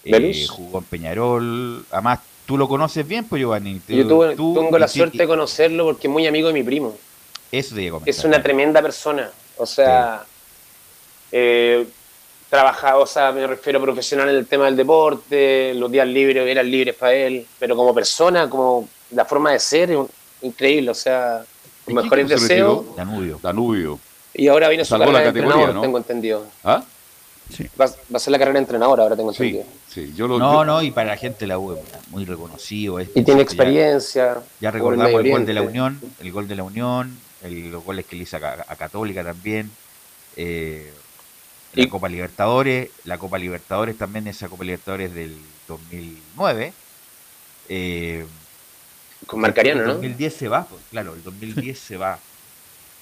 eh, jugó en Peñarol. Además, tú lo conoces bien, pues Giovanni. Yo tuve- tú- tengo la suerte de conocerlo porque es muy amigo de mi primo. Eso te. Es una tremenda persona. O sea, eh, trabaja, o sea, me refiero profesional en el tema del deporte, los días libres eran libres para él, pero como persona, como la forma de ser, es increíble. O sea, los mejores deseos. Danubio. Danubio. Y ahora viene su carrera la de categoría, entrenador, ¿no? tengo entendido. ¿Ah? Va, va a ser la carrera de entrenador, ahora tengo entendido. Sí, yo lo No, yo- no, y para la gente de la U es muy reconocido. es- Y tiene experiencia. Ya, el recordamos el, gol de la. Unión, el gol de la Unión, el- los goles que le hizo a, a Católica también. eh, la Copa Libertadores, la Copa Libertadores también, esa Copa Libertadores del 2009. eh, Con Marcariano, el ¿no? 2010 se va, pues, claro, el 2010 se va.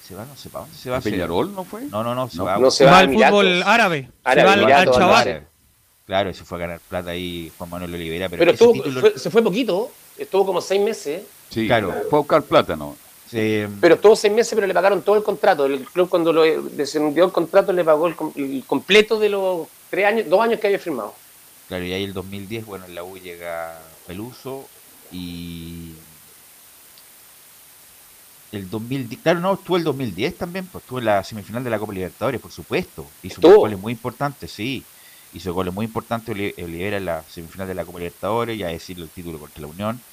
Se va, no sé para dónde se va. ¿A Peñarol no fue? No, no, no, se No. va. No se va al fútbol árabe. Se va al, Chaval. Claro, se fue a ganar plata ahí Juan Manuel Olivera. Pero, estuvo, título- fue- se fue poquito, estuvo como seis meses. Sí, Claro. fue a buscar plátano. se- Pero estuvo seis meses, pero le pagaron todo el contrato. El club cuando lo descendió el contrato le pagó el, com- el completo de los tres años, dos años que había firmado. Claro, y ahí el 2010, bueno, en la U llega Peluso y el 2010, claro, no, estuvo el 2010 también, pues estuvo en la semifinal de la Copa Libertadores, por supuesto. Hizo goles muy importantes, sí. Hizo goles muy importantes Oli- Olivera en la semifinal de la Copa Libertadores, ya decirlo el título contra la Unión.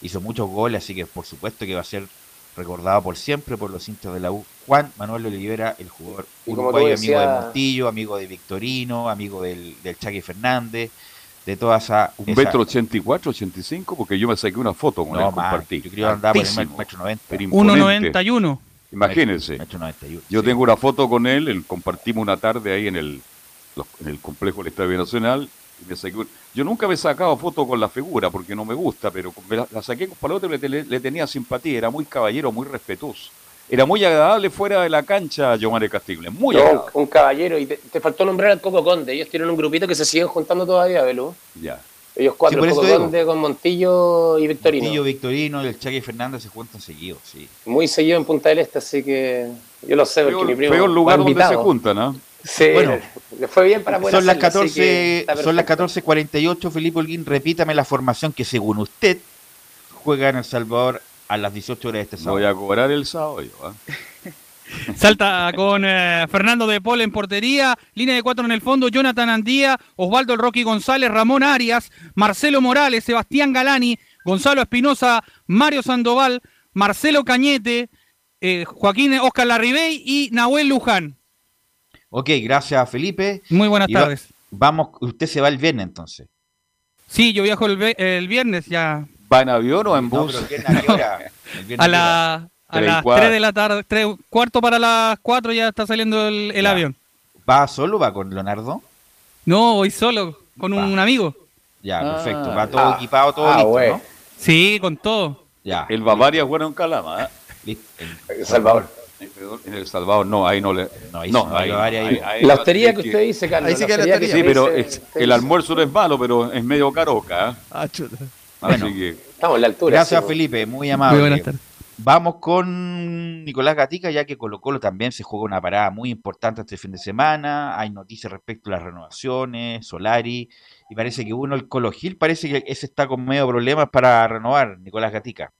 Hizo muchos goles, así que por supuesto que va a ser recordado por siempre por los hinchas de la U. Juan Manuel Olivera, el jugador uruguayo, amigo de Montillo, amigo de Victorino, amigo del, del Chagui Fernández, de toda esa... Un esa- metro 84, 85, porque yo me saqué una foto con No, él, más, compartí. yo creo que andaba por el metro 90. pero imponente. 1.91. Imagínense. Metro 91. Yo tengo una foto con él, él, compartimos una tarde ahí en el, los- en el complejo del Estadio Nacional. Y me saqué un- yo nunca me he sacado foto con la figura porque no me gusta, pero me la, la saqué con Palote le, le- le tenía simpatía, era muy caballero, muy respetuoso. Era muy agradable fuera de la cancha, Giovanni Castillo, muy No, agradable. un caballero. Y te, te faltó nombrar al Coco Conde. Ellos tienen un grupito que se siguen juntando todavía, Belú. Ya. Ellos cuatro, Sí, Coco. Conde con Montillo y Victorino. Montillo, Victorino y el Chagui Fernández se juntan seguidos, sí. Muy seguido en Punta del Este, así que yo lo sé, porque Peor, mi primo peor lugar donde se invitado. juntan, ¿no? Sí, Bueno, le fue bien para poder Son las hacerlo, así que 14, está son las perfecto. 14.48, Felipe Holguín, repítame la formación que según usted juega en El Salvador a las 18 horas de este sábado. Voy a cobrar el sábado yo, ¿ah? Salta con eh, Fernando de Paul en portería, línea de cuatro en el fondo, Jonathan Andía, Osvaldo el Rocky González, Ramón Arias, Marcelo Morales, Sebastián Galani, Gonzalo Espinosa, Mario Sandoval, Marcelo Cañete, eh, Joaquín Oscar Larribey y Nahuel Luján. Ok, gracias Felipe. Muy buenas Y va- tardes. vamos, usted se va el viernes entonces. Sí, yo viajo el viernes ya ¿Va en avión o en No, bus? pero a qué hora? A, la, a las cuarto. 3 de la tarde, tres, cuarto para las 4 ya está saliendo el, el avión. ¿Va solo o va con Leonardo? No, voy solo, con un, amigo. Ya, Ah. perfecto. Va todo Ah. equipado, todo Ah, listo, bueno. ¿no? Sí, con todo. Ya. El Bavaria bueno en Calama, ¿eh? listo. El Salvador. En El Salvador, no, ahí no le. No, ahí sí, no, ahí, Bavaria ahí- ahí- La ahí- hostería ahí- que usted dice, Carlos. Ahí sí que la hostería. Sí, pero dice, es- el almuerzo no es malo, pero es medio caroca. ¿eh? Ah, chuta. Así Bueno. que. Estamos en la altura. Gracias sí, Felipe, muy amable. Muy buenas tardes. Vamos con Nicolás Gatica, ya que Colo Colo también se juega una parada muy importante este fin de semana. Hay noticias respecto a las renovaciones, Solari, y parece que uno, el Colo Gil, parece que ese está con medio problemas para renovar, Nicolás Gatica.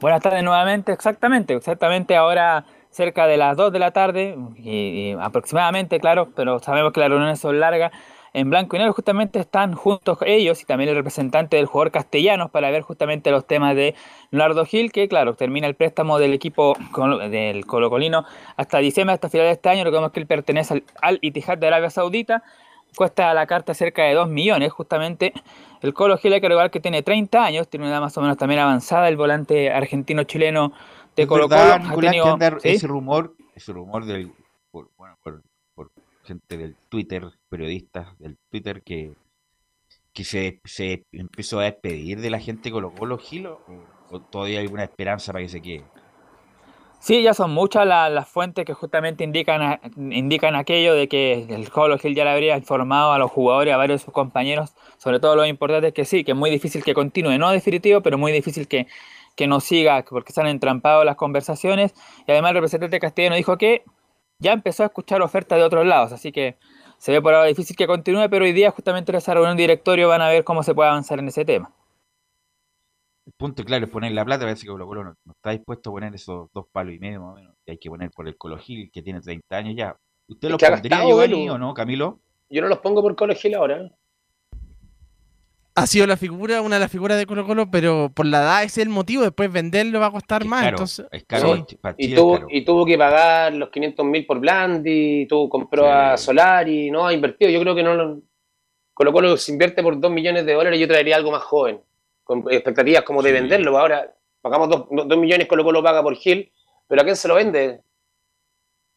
Buenas tardes nuevamente, exactamente, exactamente ahora cerca de las 2 de la tarde, y, y aproximadamente, claro, pero sabemos que las reuniones son largas. En blanco y negro justamente están juntos ellos y también el representante del jugador castellanos para ver justamente los temas de Leonardo Gil, que claro, termina el préstamo del equipo colo- del Colocolino hasta diciembre, hasta final de este año. Recordemos que él pertenece al, al de Arabia Saudita. Cuesta la carta cerca de 2 millones, justamente. El Colo Gil hay que recordar que tiene 30 años, tiene una edad más o menos también avanzada, el volante argentino-chileno de ¿Es Colo Colo. Nicolás, anda ¿sí? ese rumor, ese rumor del, gente del Twitter, periodistas del Twitter, que, que se, se empezó a despedir de la gente de Colo Colo Gil, o, todavía hay alguna esperanza para que se quede? Sí, ya son muchas la- las fuentes que justamente indican, indican aquello de que el Colo Gil ya le habría informado a los jugadores, a varios de sus compañeros, sobre todo lo importante es que sí, que es muy difícil que continúe, no definitivo, pero muy difícil que, que no siga, porque se han entrampado las conversaciones. Y además el representante castellano dijo que ya empezó a escuchar ofertas de otros lados, así que se ve por ahora difícil que continúe, pero hoy día justamente en esa reunión de directorio van a ver cómo se puede avanzar en ese tema. El punto claro es poner la plata, parece que Colo Colo no, está dispuesto a poner esos dos palos y medio más o menos, que hay que poner por el cologil que tiene 30 años ya. ¿Usted los pondría, Giovanni, o no, Camilo? Yo no los pongo por cologil ahora ha sido la figura, una de las figuras de Colo Colo, pero por la edad es el motivo, después venderlo va a costar más. Entonces... es caro, y, es tuvo, y tuvo que pagar los 500 mil por Blandi, tuvo, compró sí. a Solari, no ha invertido, yo creo que no lo... Colo Colo se invierte por 2 millones de dólares, yo traería algo más joven, con expectativas como de venderlo. Pues ahora pagamos 2, 2 millones, Colo Colo paga por Gil, pero ¿a quién se lo vende?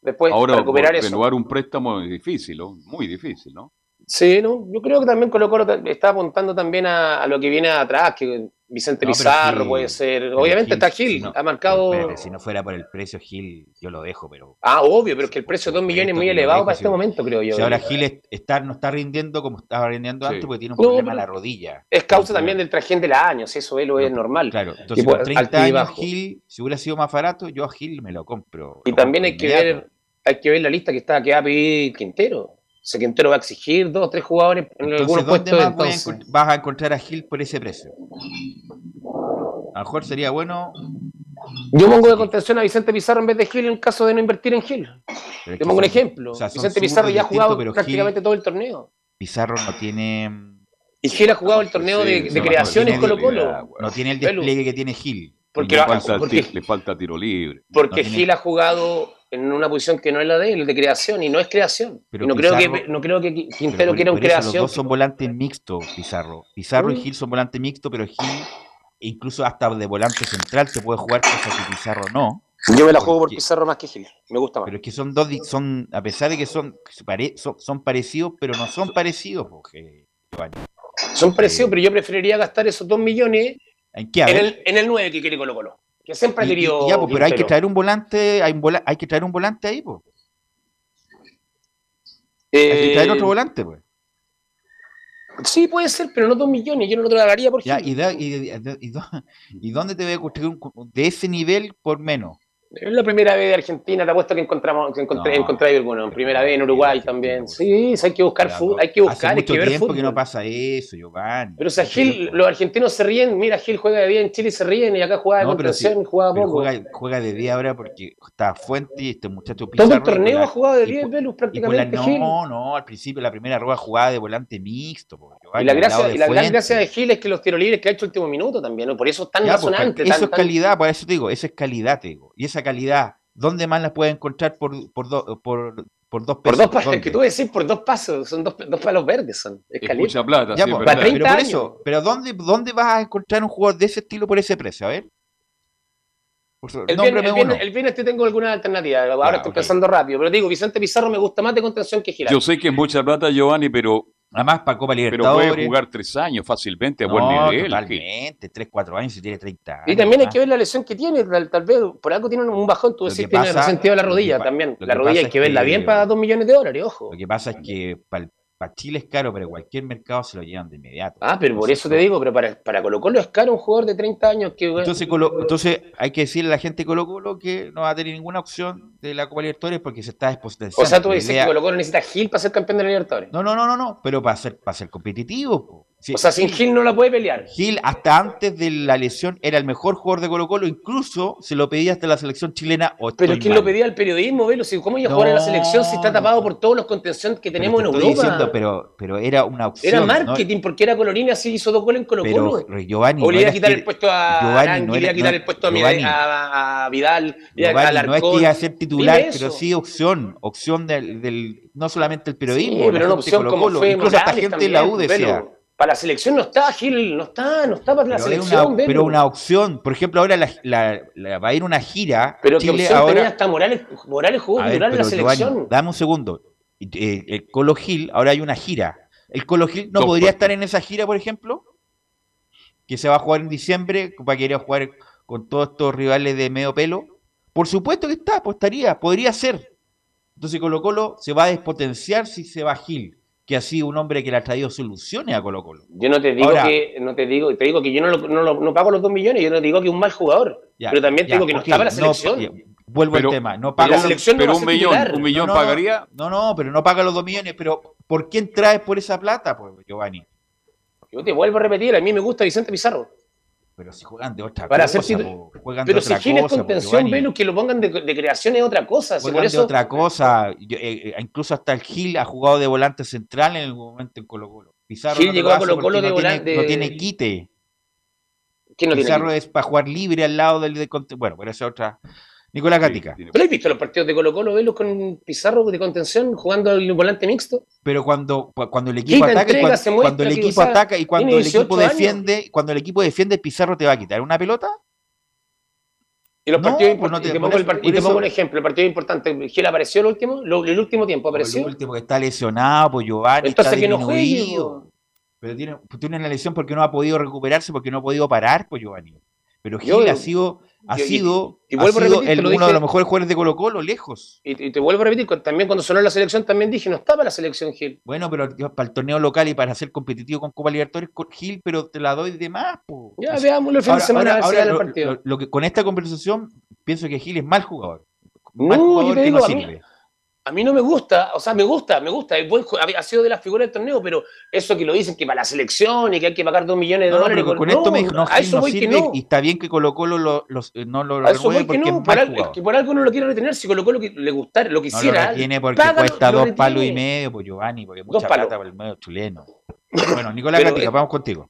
Después, recuperar renovar un préstamo es difícil, ¿no? muy difícil, ¿no? Sí, no, yo creo que también Colo Colo está apuntando también a, lo que viene atrás, que Vicente Pizarro puede ser. Obviamente está Gil, ha marcado. Si no fuera por el precio Gil, yo lo dejo, pero. Ah, obvio, pero es que el precio de 2 millones es muy elevado para este momento, creo yo. Si ahora Gil está, no está rindiendo como estaba rindiendo antes, porque tiene un problema en la rodilla. Es causa también del trajín del año, si eso es, lo es normal. Claro, entonces por pues, 30 años Gil, si hubiera sido más barato, yo a Gil me lo compro. Y también hay que ver, hay que ver la lista que está que va a pedir Quintero sé que va a exigir dos o tres jugadores en entonces, algunos puestos. Entonces? vas a encontrar a Gil por ese precio? A lo mejor sería bueno. Yo pongo de contención a Vicente Pizarro en vez de Gil en caso de no invertir en Gil. Te pongo un ejemplo. Vicente Pizarro ya ha jugado prácticamente todo el torneo. Pizarro no tiene. Y Gil ha jugado el torneo de, de no creaciones Colo-Colo. Ah, no tiene el despliegue que tiene Gil. Porque, le, falta, tiro libre. Porque no. Gil ha jugado en una posición que no es la de él, de creación, y no es creación. No, creo que, no creo que Quintero quiera un creación. Los dos son volantes mixtos, Pizarro. Pizarro y mm. Gil son volantes mixtos, pero Gil, incluso hasta de volante central, se puede jugar, cosa que Pizarro no. Yo me la juego por Pizarro más que Gil, me gusta más. Pero es que son dos, son, a pesar de que son, pare, son, parecidos, pero no son parecidos, porque, Son parecidos, eh, pero yo preferiría gastar esos dos millones ¿En, qué? en, el, en el 9 que quiere Colo Colo que siempre ha querido. Ya, pues, pero hay que traer un volante, hay, un vola, hay que traer un volante ahí, pues. Hay que traer otro eh, volante, pues. Sí, puede ser, pero no dos millones, yo no lo tragaría por ya, y, da, y, dónde te voy a construir un, de ese nivel por menos? Es la primera vez de Argentina, te apuesto que encontramos, que encontré, no, encontré. Primera vez en Uruguay también. Sí, hay que buscar fútbol, hay que buscar, hace mucho hay que tiempo ver que no pasa eso, Giovanni. Pero o sea, Gil, los argentinos se ríen, mira, Gil juega de día en Chile y se ríen y acá jugaba de no, contención, sí, jugaba poco. Juega, juega, de día ahora porque está Fuente y este muchacho Pizarro. Todo el torneo ha jugado de 10 Velus prácticamente. No, no, al principio la primera rueda jugaba de volante mixto y la, gracia, la gran gracia de Gil es que los tiros libres que ha hecho el último este minuto también, ¿no? por eso es tan pues, resonante. Pues, eso es calidad, tan... por eso te digo, eso es calidad, te digo. Y esa calidad, ¿dónde más la puedes encontrar por, por, do, por, por dos pesos? Por dos pasos, que tú decís por dos pasos, son dos, dos palos verdes, son. Es, mucha plata, ya, sí, pues, para 30 pero años. pero ¿dónde, ¿dónde vas a encontrar un jugador de ese estilo por ese precio? A ver. El viernes, el, tengo alguna alternativa, ahora ah, estoy pensando rápido, pero digo, Vicente Pizarro me gusta más de contención que Giraldo. Yo sé que es mucha plata, Giovanni, pero Además, para Copa Libertadores. Pero puede jugar tres años fácilmente a no, buen nivel. Totalmente, tres, cuatro años si tiene 30 años. Y también hay que ver la lesión que tiene. Tal, vez por algo tiene un bajón, tú decís, tiene resentido la rodilla también. La rodilla hay que verla bien para dos millones de dólares, ojo. Lo que pasa es que para el para Chile es caro, pero cualquier mercado se lo llevan de inmediato. Ah, pero por eso te digo, pero para, para Colo Colo es caro un jugador de 30 años que... Entonces, Colo, entonces hay que decirle a la gente de Colo Colo que no va a tener ninguna opción de la Copa Libertadores porque se está despotenciando. O sea, tú dices que Colo Colo necesita Gil para ser campeón de la Libertadores. No, no, no, no, no pero para ser, para ser competitivo. O sea, sin Gil no la puede pelear. Gil, hasta antes de la lesión, era el mejor jugador de Colo-Colo, incluso se lo pedía hasta la selección chilena. O Pero es que lo pedía al periodismo, Velo. ¿Cómo iba a jugar en la selección si está tapado por todos los contención que tenemos pero en Europa? Diciendo, pero, era una opción. Era marketing, porque era Colorín, así hizo dos goles en Colo-Colo. Giovanni. O le iba a quitar el puesto a Giovanni, no iba a quitar el puesto Vidal, No es que iba a ser titular, pero sí opción, opción del, no solamente el periodismo. Pero una opción Colo -Colo, Incluso hasta gente de la U decía para la selección no está, Gil, no está, no está para pero la selección. Una, pero una opción, por ejemplo, ahora la, va a ir una gira. Pero Chile, que opción ahora... hasta Morales, Morales jugó ver, en la selección. Dame un segundo. Eh, el Colo Gil, ahora hay una gira. ¿El Colo Gil no, podría pues, estar en esa gira, por ejemplo? Que se va a jugar en diciembre, va a querer jugar con todos estos rivales de medio pelo. Por supuesto que está, pues estaría, podría ser. Entonces Colo Colo se va a despotenciar si se va Gil que así un hombre que le ha traído soluciones a Colo Colo. Yo no te digo que, no te digo, te digo que yo no, lo, no, no, pago los dos millones, yo no te digo que es un mal jugador, pero también te digo que no estaba la selección. Eh, vuelvo pero, al tema, no paga la selección. Pero un millón, un millón pagaría. No, no, pero no paga los dos millones, pero ¿por quién traes por esa plata, pues, Giovanni? Yo te vuelvo a repetir, a mí me gusta Vicente Pizarro. Pero si juegan de otra Para cosa, hacer po, juegan Pero de si otra Gil es cosa, po, contención. Velus, que lo pongan de, de creación es otra cosa. si Juegan por de eso, otra cosa. Yo, eh, eh, incluso hasta el Gil ha jugado de volante central en algún momento en Colo Colo. Pizarro Gil no llegó a Colo-Colo porque de no tiene- volante- No tiene quite. ¿Quién no tiene Pizarro quite? es para jugar libre al lado del de Bueno, pero esa es otra. Nicolás Gatica. ¿Pero has visto los partidos de Colo Colo, Velus, con Pizarro de contención jugando el volante mixto? Pero cuando, cu- cuando el equipo ataca, y entrega, cuando, muestra cuando el equipo ataca y cuando el equipo 18 años. defiende, cuando el equipo defiende, Pizarro te va a quitar una pelota. Y los No, partidos pues no te- y te por pongo, el eso- part- y por te eso- pongo un ejemplo, el partido importante. Gil apareció el último, lo- el último tiempo apareció. El último que está lesionado, pues Giovanni Entonces está que no juegue, disminuido. Pero tiene, pues, tiene una lesión porque no ha podido recuperarse, porque no ha podido parar, pues Giovanni. Pero Gil Yo- ha sido, ha yo- y- sido, y ha vuelvo sido repetir, el- uno de los mejores jugadores de Colo Colo, lejos. Y, te vuelvo a repetir, también cuando sonó la selección también dije, no estaba la selección Gil. Bueno, pero yo, para el torneo local y para ser competitivo con Copa Libertadores, Gil, pero te la doy de más, po. Ya, Así- veámoslo el fin de semana, a ver si gana el lo- partido. lo- lo que, con esta conversación, pienso que Gil es mal jugador. Mal No, yo jugador te que no a mí, sirve. A mí no me gusta, o sea, me gusta, me gusta, buen ha sido de las figuras del torneo, pero eso que lo dicen que para la selección y que hay que pagar dos millones de No, no, dólares. pero con esto me dijo, no, a eso no voy que sirve no. y está bien que Colo Colo lo, los- eh, no lo A eso voy que no, es por al- es que por algo no lo quiere retener, si Colo Colo que le gustara, lo No lo quisiera. retiene porque págalo, cuesta lo dos palos y medio, pues Giovanni, porque Dos mucha palos. plata para el medio chileno. Bueno, Nicolás Gatica, eh, vamos contigo.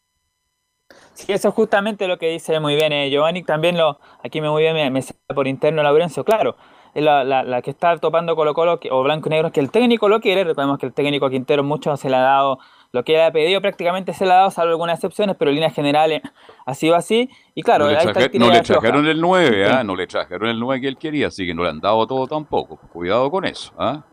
Sí, eso es justamente lo que dice muy bien eh, Giovanni. También lo, aquí me muy bien me, me sale por interno Laurencio. Claro, la, la, la que está topando Colo Colo o Blanco y Negro, que el técnico lo quiere. Recordemos que el técnico Quintero mucho se le ha dado lo que él ha pedido, prácticamente se le ha dado, salvo algunas excepciones, pero en líneas generales ha sido así. Y claro, no le, traje- no le trajeron el 9, ¿ah? Sí. no le trajeron el 9 que él quería, así que no le han dado todo tampoco. Cuidado con eso. ¿ah?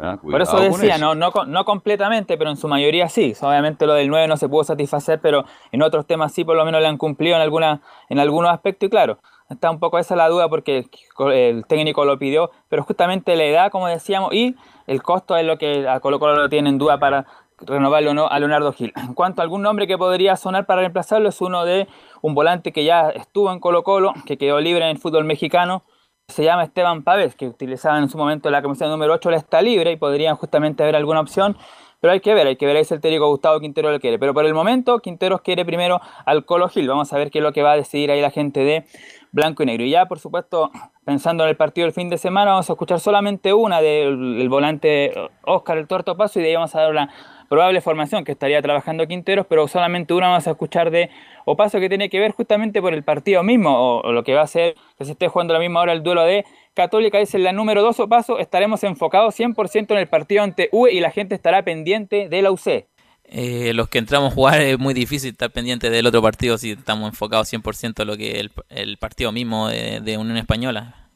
¿Ah? Por eso decía, eso. no, no, no completamente, pero en su mayoría sí. Obviamente lo del 9 no se pudo satisfacer, pero en otros temas sí por lo menos le han cumplido en, alguna, en algunos aspectos y claro, está un poco esa la duda porque el, técnico lo pidió, pero justamente la edad, como decíamos, y el costo es lo que a Colo Colo lo tiene en duda para renovarlo o no a Leonardo Gil. En cuanto a algún nombre que podría sonar para reemplazarlo, es uno de un volante que ya estuvo en Colo Colo, que quedó libre en el fútbol mexicano, se llama Esteban Pávez, que utilizaba en su momento la comisión número 8, la está libre y podrían justamente haber alguna opción, pero hay que ver, hay que ver si el técnico Gustavo Quintero lo quiere. Pero por el momento, Quinteros quiere primero al Colo Gil. Vamos a ver qué es lo que va a decidir ahí la gente de Blanco y Negro. Y ya, por supuesto, pensando en el partido del fin de semana, vamos a escuchar solamente una del el volante Oscar el Tuerto Paso y de ahí vamos a dar una probable formación que estaría trabajando Quinteros, pero solamente una vamos a escuchar de Opaso que tiene que ver justamente por el partido mismo o, lo que va a ser que se esté jugando la misma hora el duelo de Católica es la número 2 Opaso, estaremos enfocados 100% en el partido ante UE y la gente estará pendiente de la UC. Eh, los que entramos a jugar es muy difícil estar pendiente del otro partido si estamos enfocados 100% en lo que el, el partido mismo de, de Unión Española.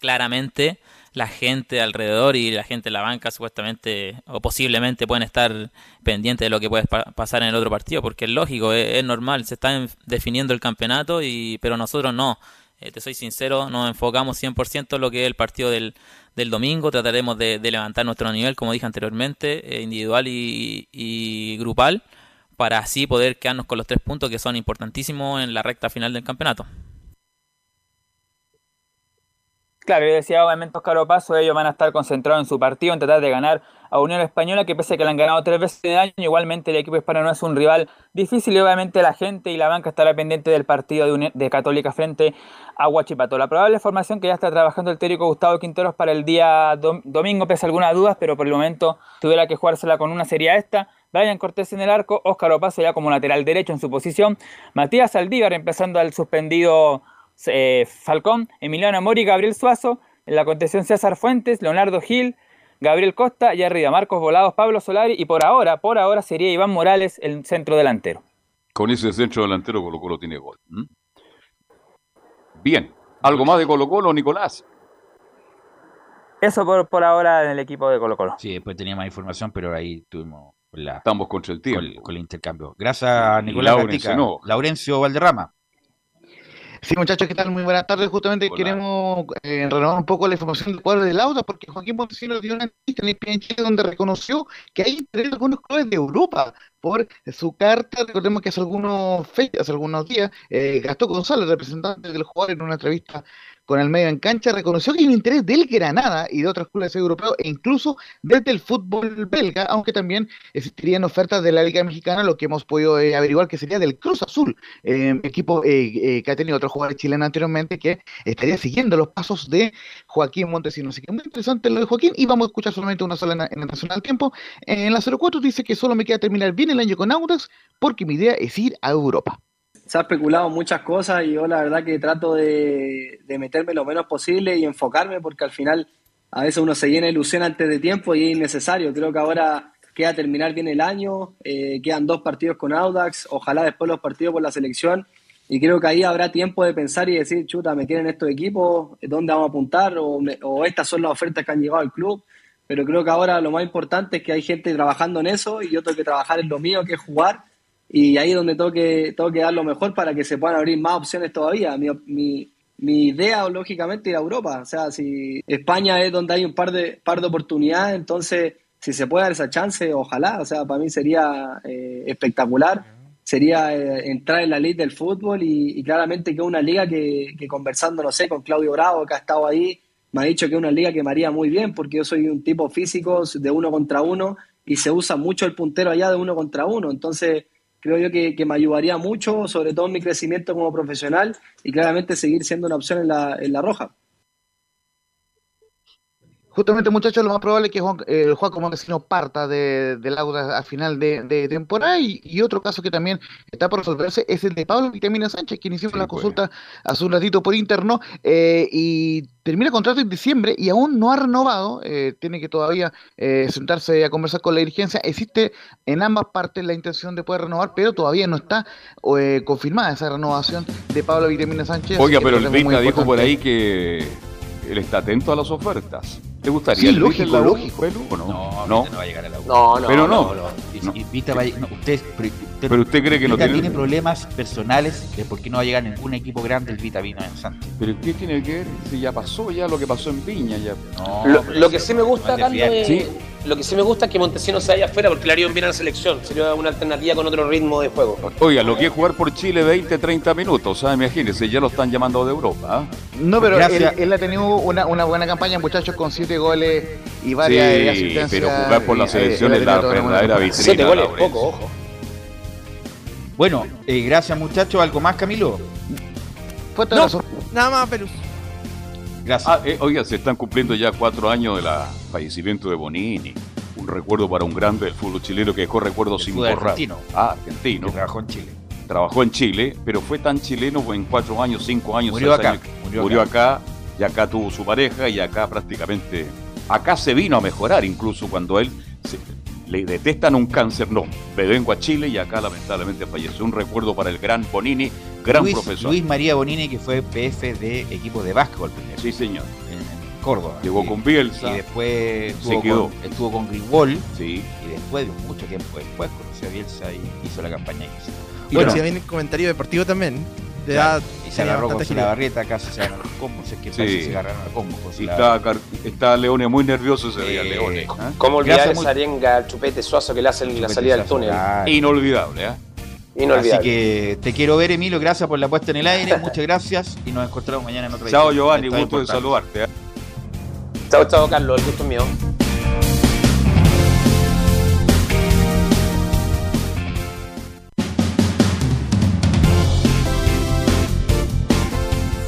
Claramente la gente alrededor y la gente en la banca supuestamente o posiblemente pueden estar pendientes de lo que puede pa- pasar en el otro partido, porque es lógico, es, normal, se está en- definiendo el campeonato, y pero nosotros no. Eh, te soy sincero, nos enfocamos 100% en lo que es el partido del, del domingo, trataremos de, levantar nuestro nivel, como dije anteriormente, eh, individual y, y grupal, para así poder quedarnos con los tres puntos que son importantísimos en la recta final del campeonato. Claro, yo decía obviamente Oscar Opaso, ellos van a estar concentrados en su partido, en tratar de ganar a Unión Española, que pese a que le han ganado tres veces de año, igualmente el equipo hispano no es un rival difícil y obviamente la gente y la banca estará pendiente del partido de, Católica frente a Huachipato. La probable formación que ya está trabajando el técnico Gustavo Quinteros para el día dom- domingo, pese a algunas dudas, pero por el momento tuviera que jugársela con una sería esta. Brian Cortés en el arco, Óscar Opaso ya como lateral derecho en su posición, Matías Aldívar empezando al suspendido eh, Falcón, Emiliano Mori, Gabriel Suazo, en la contención César Fuentes, Leonardo Gil, Gabriel Costa y arriba Marcos Volados, Pablo Solari y por ahora, por ahora sería Iván Morales el centro delantero. Con ese centro delantero Colo Colo tiene gol. Bien. ¿Algo más de Colo Colo, Nicolás? Eso por, por ahora en el equipo de Colo Colo. Sí, después tenía más información, pero ahí tuvimos la, Estamos contra el tiempo. con, con el intercambio. Gracias, Nicolás Laurencio, no. Laurencio Valderrama. Sí, muchachos, ¿qué tal? Muy buenas tardes. Justamente Hola. queremos eh, renovar un poco la información del cuadro del auto, porque Joaquín Montesino dio una entrevista en ESPN Chile donde reconoció que hay interés de algunos clubes de Europa por su carta. Recordemos que hace algunos, hace algunos días, eh, Gastón González, representante del jugador, en una entrevista con el medio en cancha, reconoció que hay interés del Granada y de otros clubes europeos e incluso desde el fútbol belga, aunque también existirían ofertas de la Liga Mexicana, lo que hemos podido eh, averiguar que sería del Cruz Azul, eh, equipo eh, que ha tenido otro jugador chileno anteriormente que estaría siguiendo los pasos de Joaquín Montesinos. Así que muy interesante lo de Joaquín y vamos a escuchar solamente una sola en, el Nacional Tiempo. En la 04 dice que solo me queda terminar bien el año con Audax porque mi idea es ir a Europa se ha especulado muchas cosas y yo la verdad que trato de, meterme lo menos posible y enfocarme porque al final a veces uno se llena de ilusión antes de tiempo y es innecesario. Creo que ahora queda terminar bien el año, eh, quedan dos partidos con Audax, ojalá después los partidos con la selección y creo que ahí habrá tiempo de pensar y decir, chuta, me quieren estos equipos, ¿dónde vamos a apuntar? O, o estas son las ofertas que han llegado al club. Pero creo que ahora lo más importante es que hay gente trabajando en eso y yo tengo que trabajar en lo mío, que es jugar y ahí es donde tengo que, tengo que dar lo mejor para que se puedan abrir más opciones todavía. Mi, mi, idea, lógicamente, ir a Europa. O sea, si España es donde hay un par de, par de oportunidades, entonces, si se puede dar esa chance, ojalá. O sea, para mí sería eh, espectacular. Sería eh, entrar en la ley del fútbol y, claramente que es una liga que, que, conversando, no sé, con Claudio Bravo, que ha estado ahí, me ha dicho que es una liga que me haría muy bien porque yo soy un tipo físico de uno contra uno y se usa mucho el puntero allá de uno contra uno. Entonces, creo yo que, me ayudaría mucho, sobre todo en mi crecimiento como profesional y claramente seguir siendo una opción en la, en la roja. Justamente, muchachos, lo más probable es que Juan, eh, Juan parta de, del Auda a final de, temporada. Y, otro caso que también está por resolverse es el de Pablo Vitamina Sánchez, quien hicimos la pues. consulta hace un ratito por interno eh, y termina contrato en diciembre y aún no ha renovado. Eh, tiene que todavía eh, sentarse a conversar con la dirigencia. Existe en ambas partes la intención de poder renovar, pero todavía no está confirmada esa renovación de Pablo Vitamina Sánchez. Oiga, pero el Vita dijo por ahí que él está atento a las ofertas. ¿Te gustaría el lógico, lógico. ¿O no? No, no, no va a llegar a la U. No, no, pero no. Vita va, usted, pero usted cree que no tiene... tiene problemas personales de por qué no va a llegar ningún equipo grande el Vita vino en Santos. Pero ¿qué tiene que ver si ya pasó ya lo que pasó en Viña? Ya... No, lo, que sí me gusta, Carlos, es, lo que sí me gusta es que Montesinos se vaya afuera porque le haría bien a la selección. Sería una alternativa con otro ritmo de juego. Oiga, lo que es jugar por Chile 20, 30 minutos, ¿sabes? Imagínense, ya lo están llamando de Europa. ¿ah? No, pero él, ha tenido una, una, buena campaña, muchachos, con 7 goles y varias sí, asistencias. Pero jugar por la selección es la verdadera vitrina. 7 goles, poco, ojo. Bueno, eh, gracias muchachos. ¿Algo más, Camilo? no, Nada más, Perú. Gracias. Ah, eh, oiga, se están cumpliendo ya cuatro años del fallecimiento de Bonini. Un recuerdo para un grande del fútbol chileno que dejó recuerdos sin borrar. Argentino. Ah, argentino. Que trabajó en Chile. Trabajó en Chile, pero fue tan chileno en cuatro años, cinco años, murió acá. Murió, acá. y acá tuvo su pareja y acá prácticamente, acá se vino a mejorar incluso cuando él le detestan un cáncer, no, me vengo a Chile y acá lamentablemente falleció. Un recuerdo para el gran Bonini, gran profesor. Luis María Bonini, que fue PF de equipo de básquetbol primero. Sí, señor. En, Córdoba. Llegó con Bielsa. Y después se quedó. Con, estuvo con Grigol. Sí. Y después, de mucho tiempo después, conoció a Bielsa y hizo la campaña. Y bueno, si viene comentario deportivo también. Y se agarró con la barrieta, casi se agarró los combos, es que sí. se agarraron a combos. Y está, está Leone muy nervioso ese día, Leone. ¿Ah? ¿Cómo olvidar esa arenga Chupete Suazo que le hace la salida del túnel? Inolvidable, ¿eh? Inolvidable. Así que te quiero ver, Emilio, gracias por la puesta en el aire, muchas gracias y nos encontramos mañana en otra Chao, Giovanni, gusto de saludarte. ¿eh? Chao, chao, Carlos, el gusto es mío.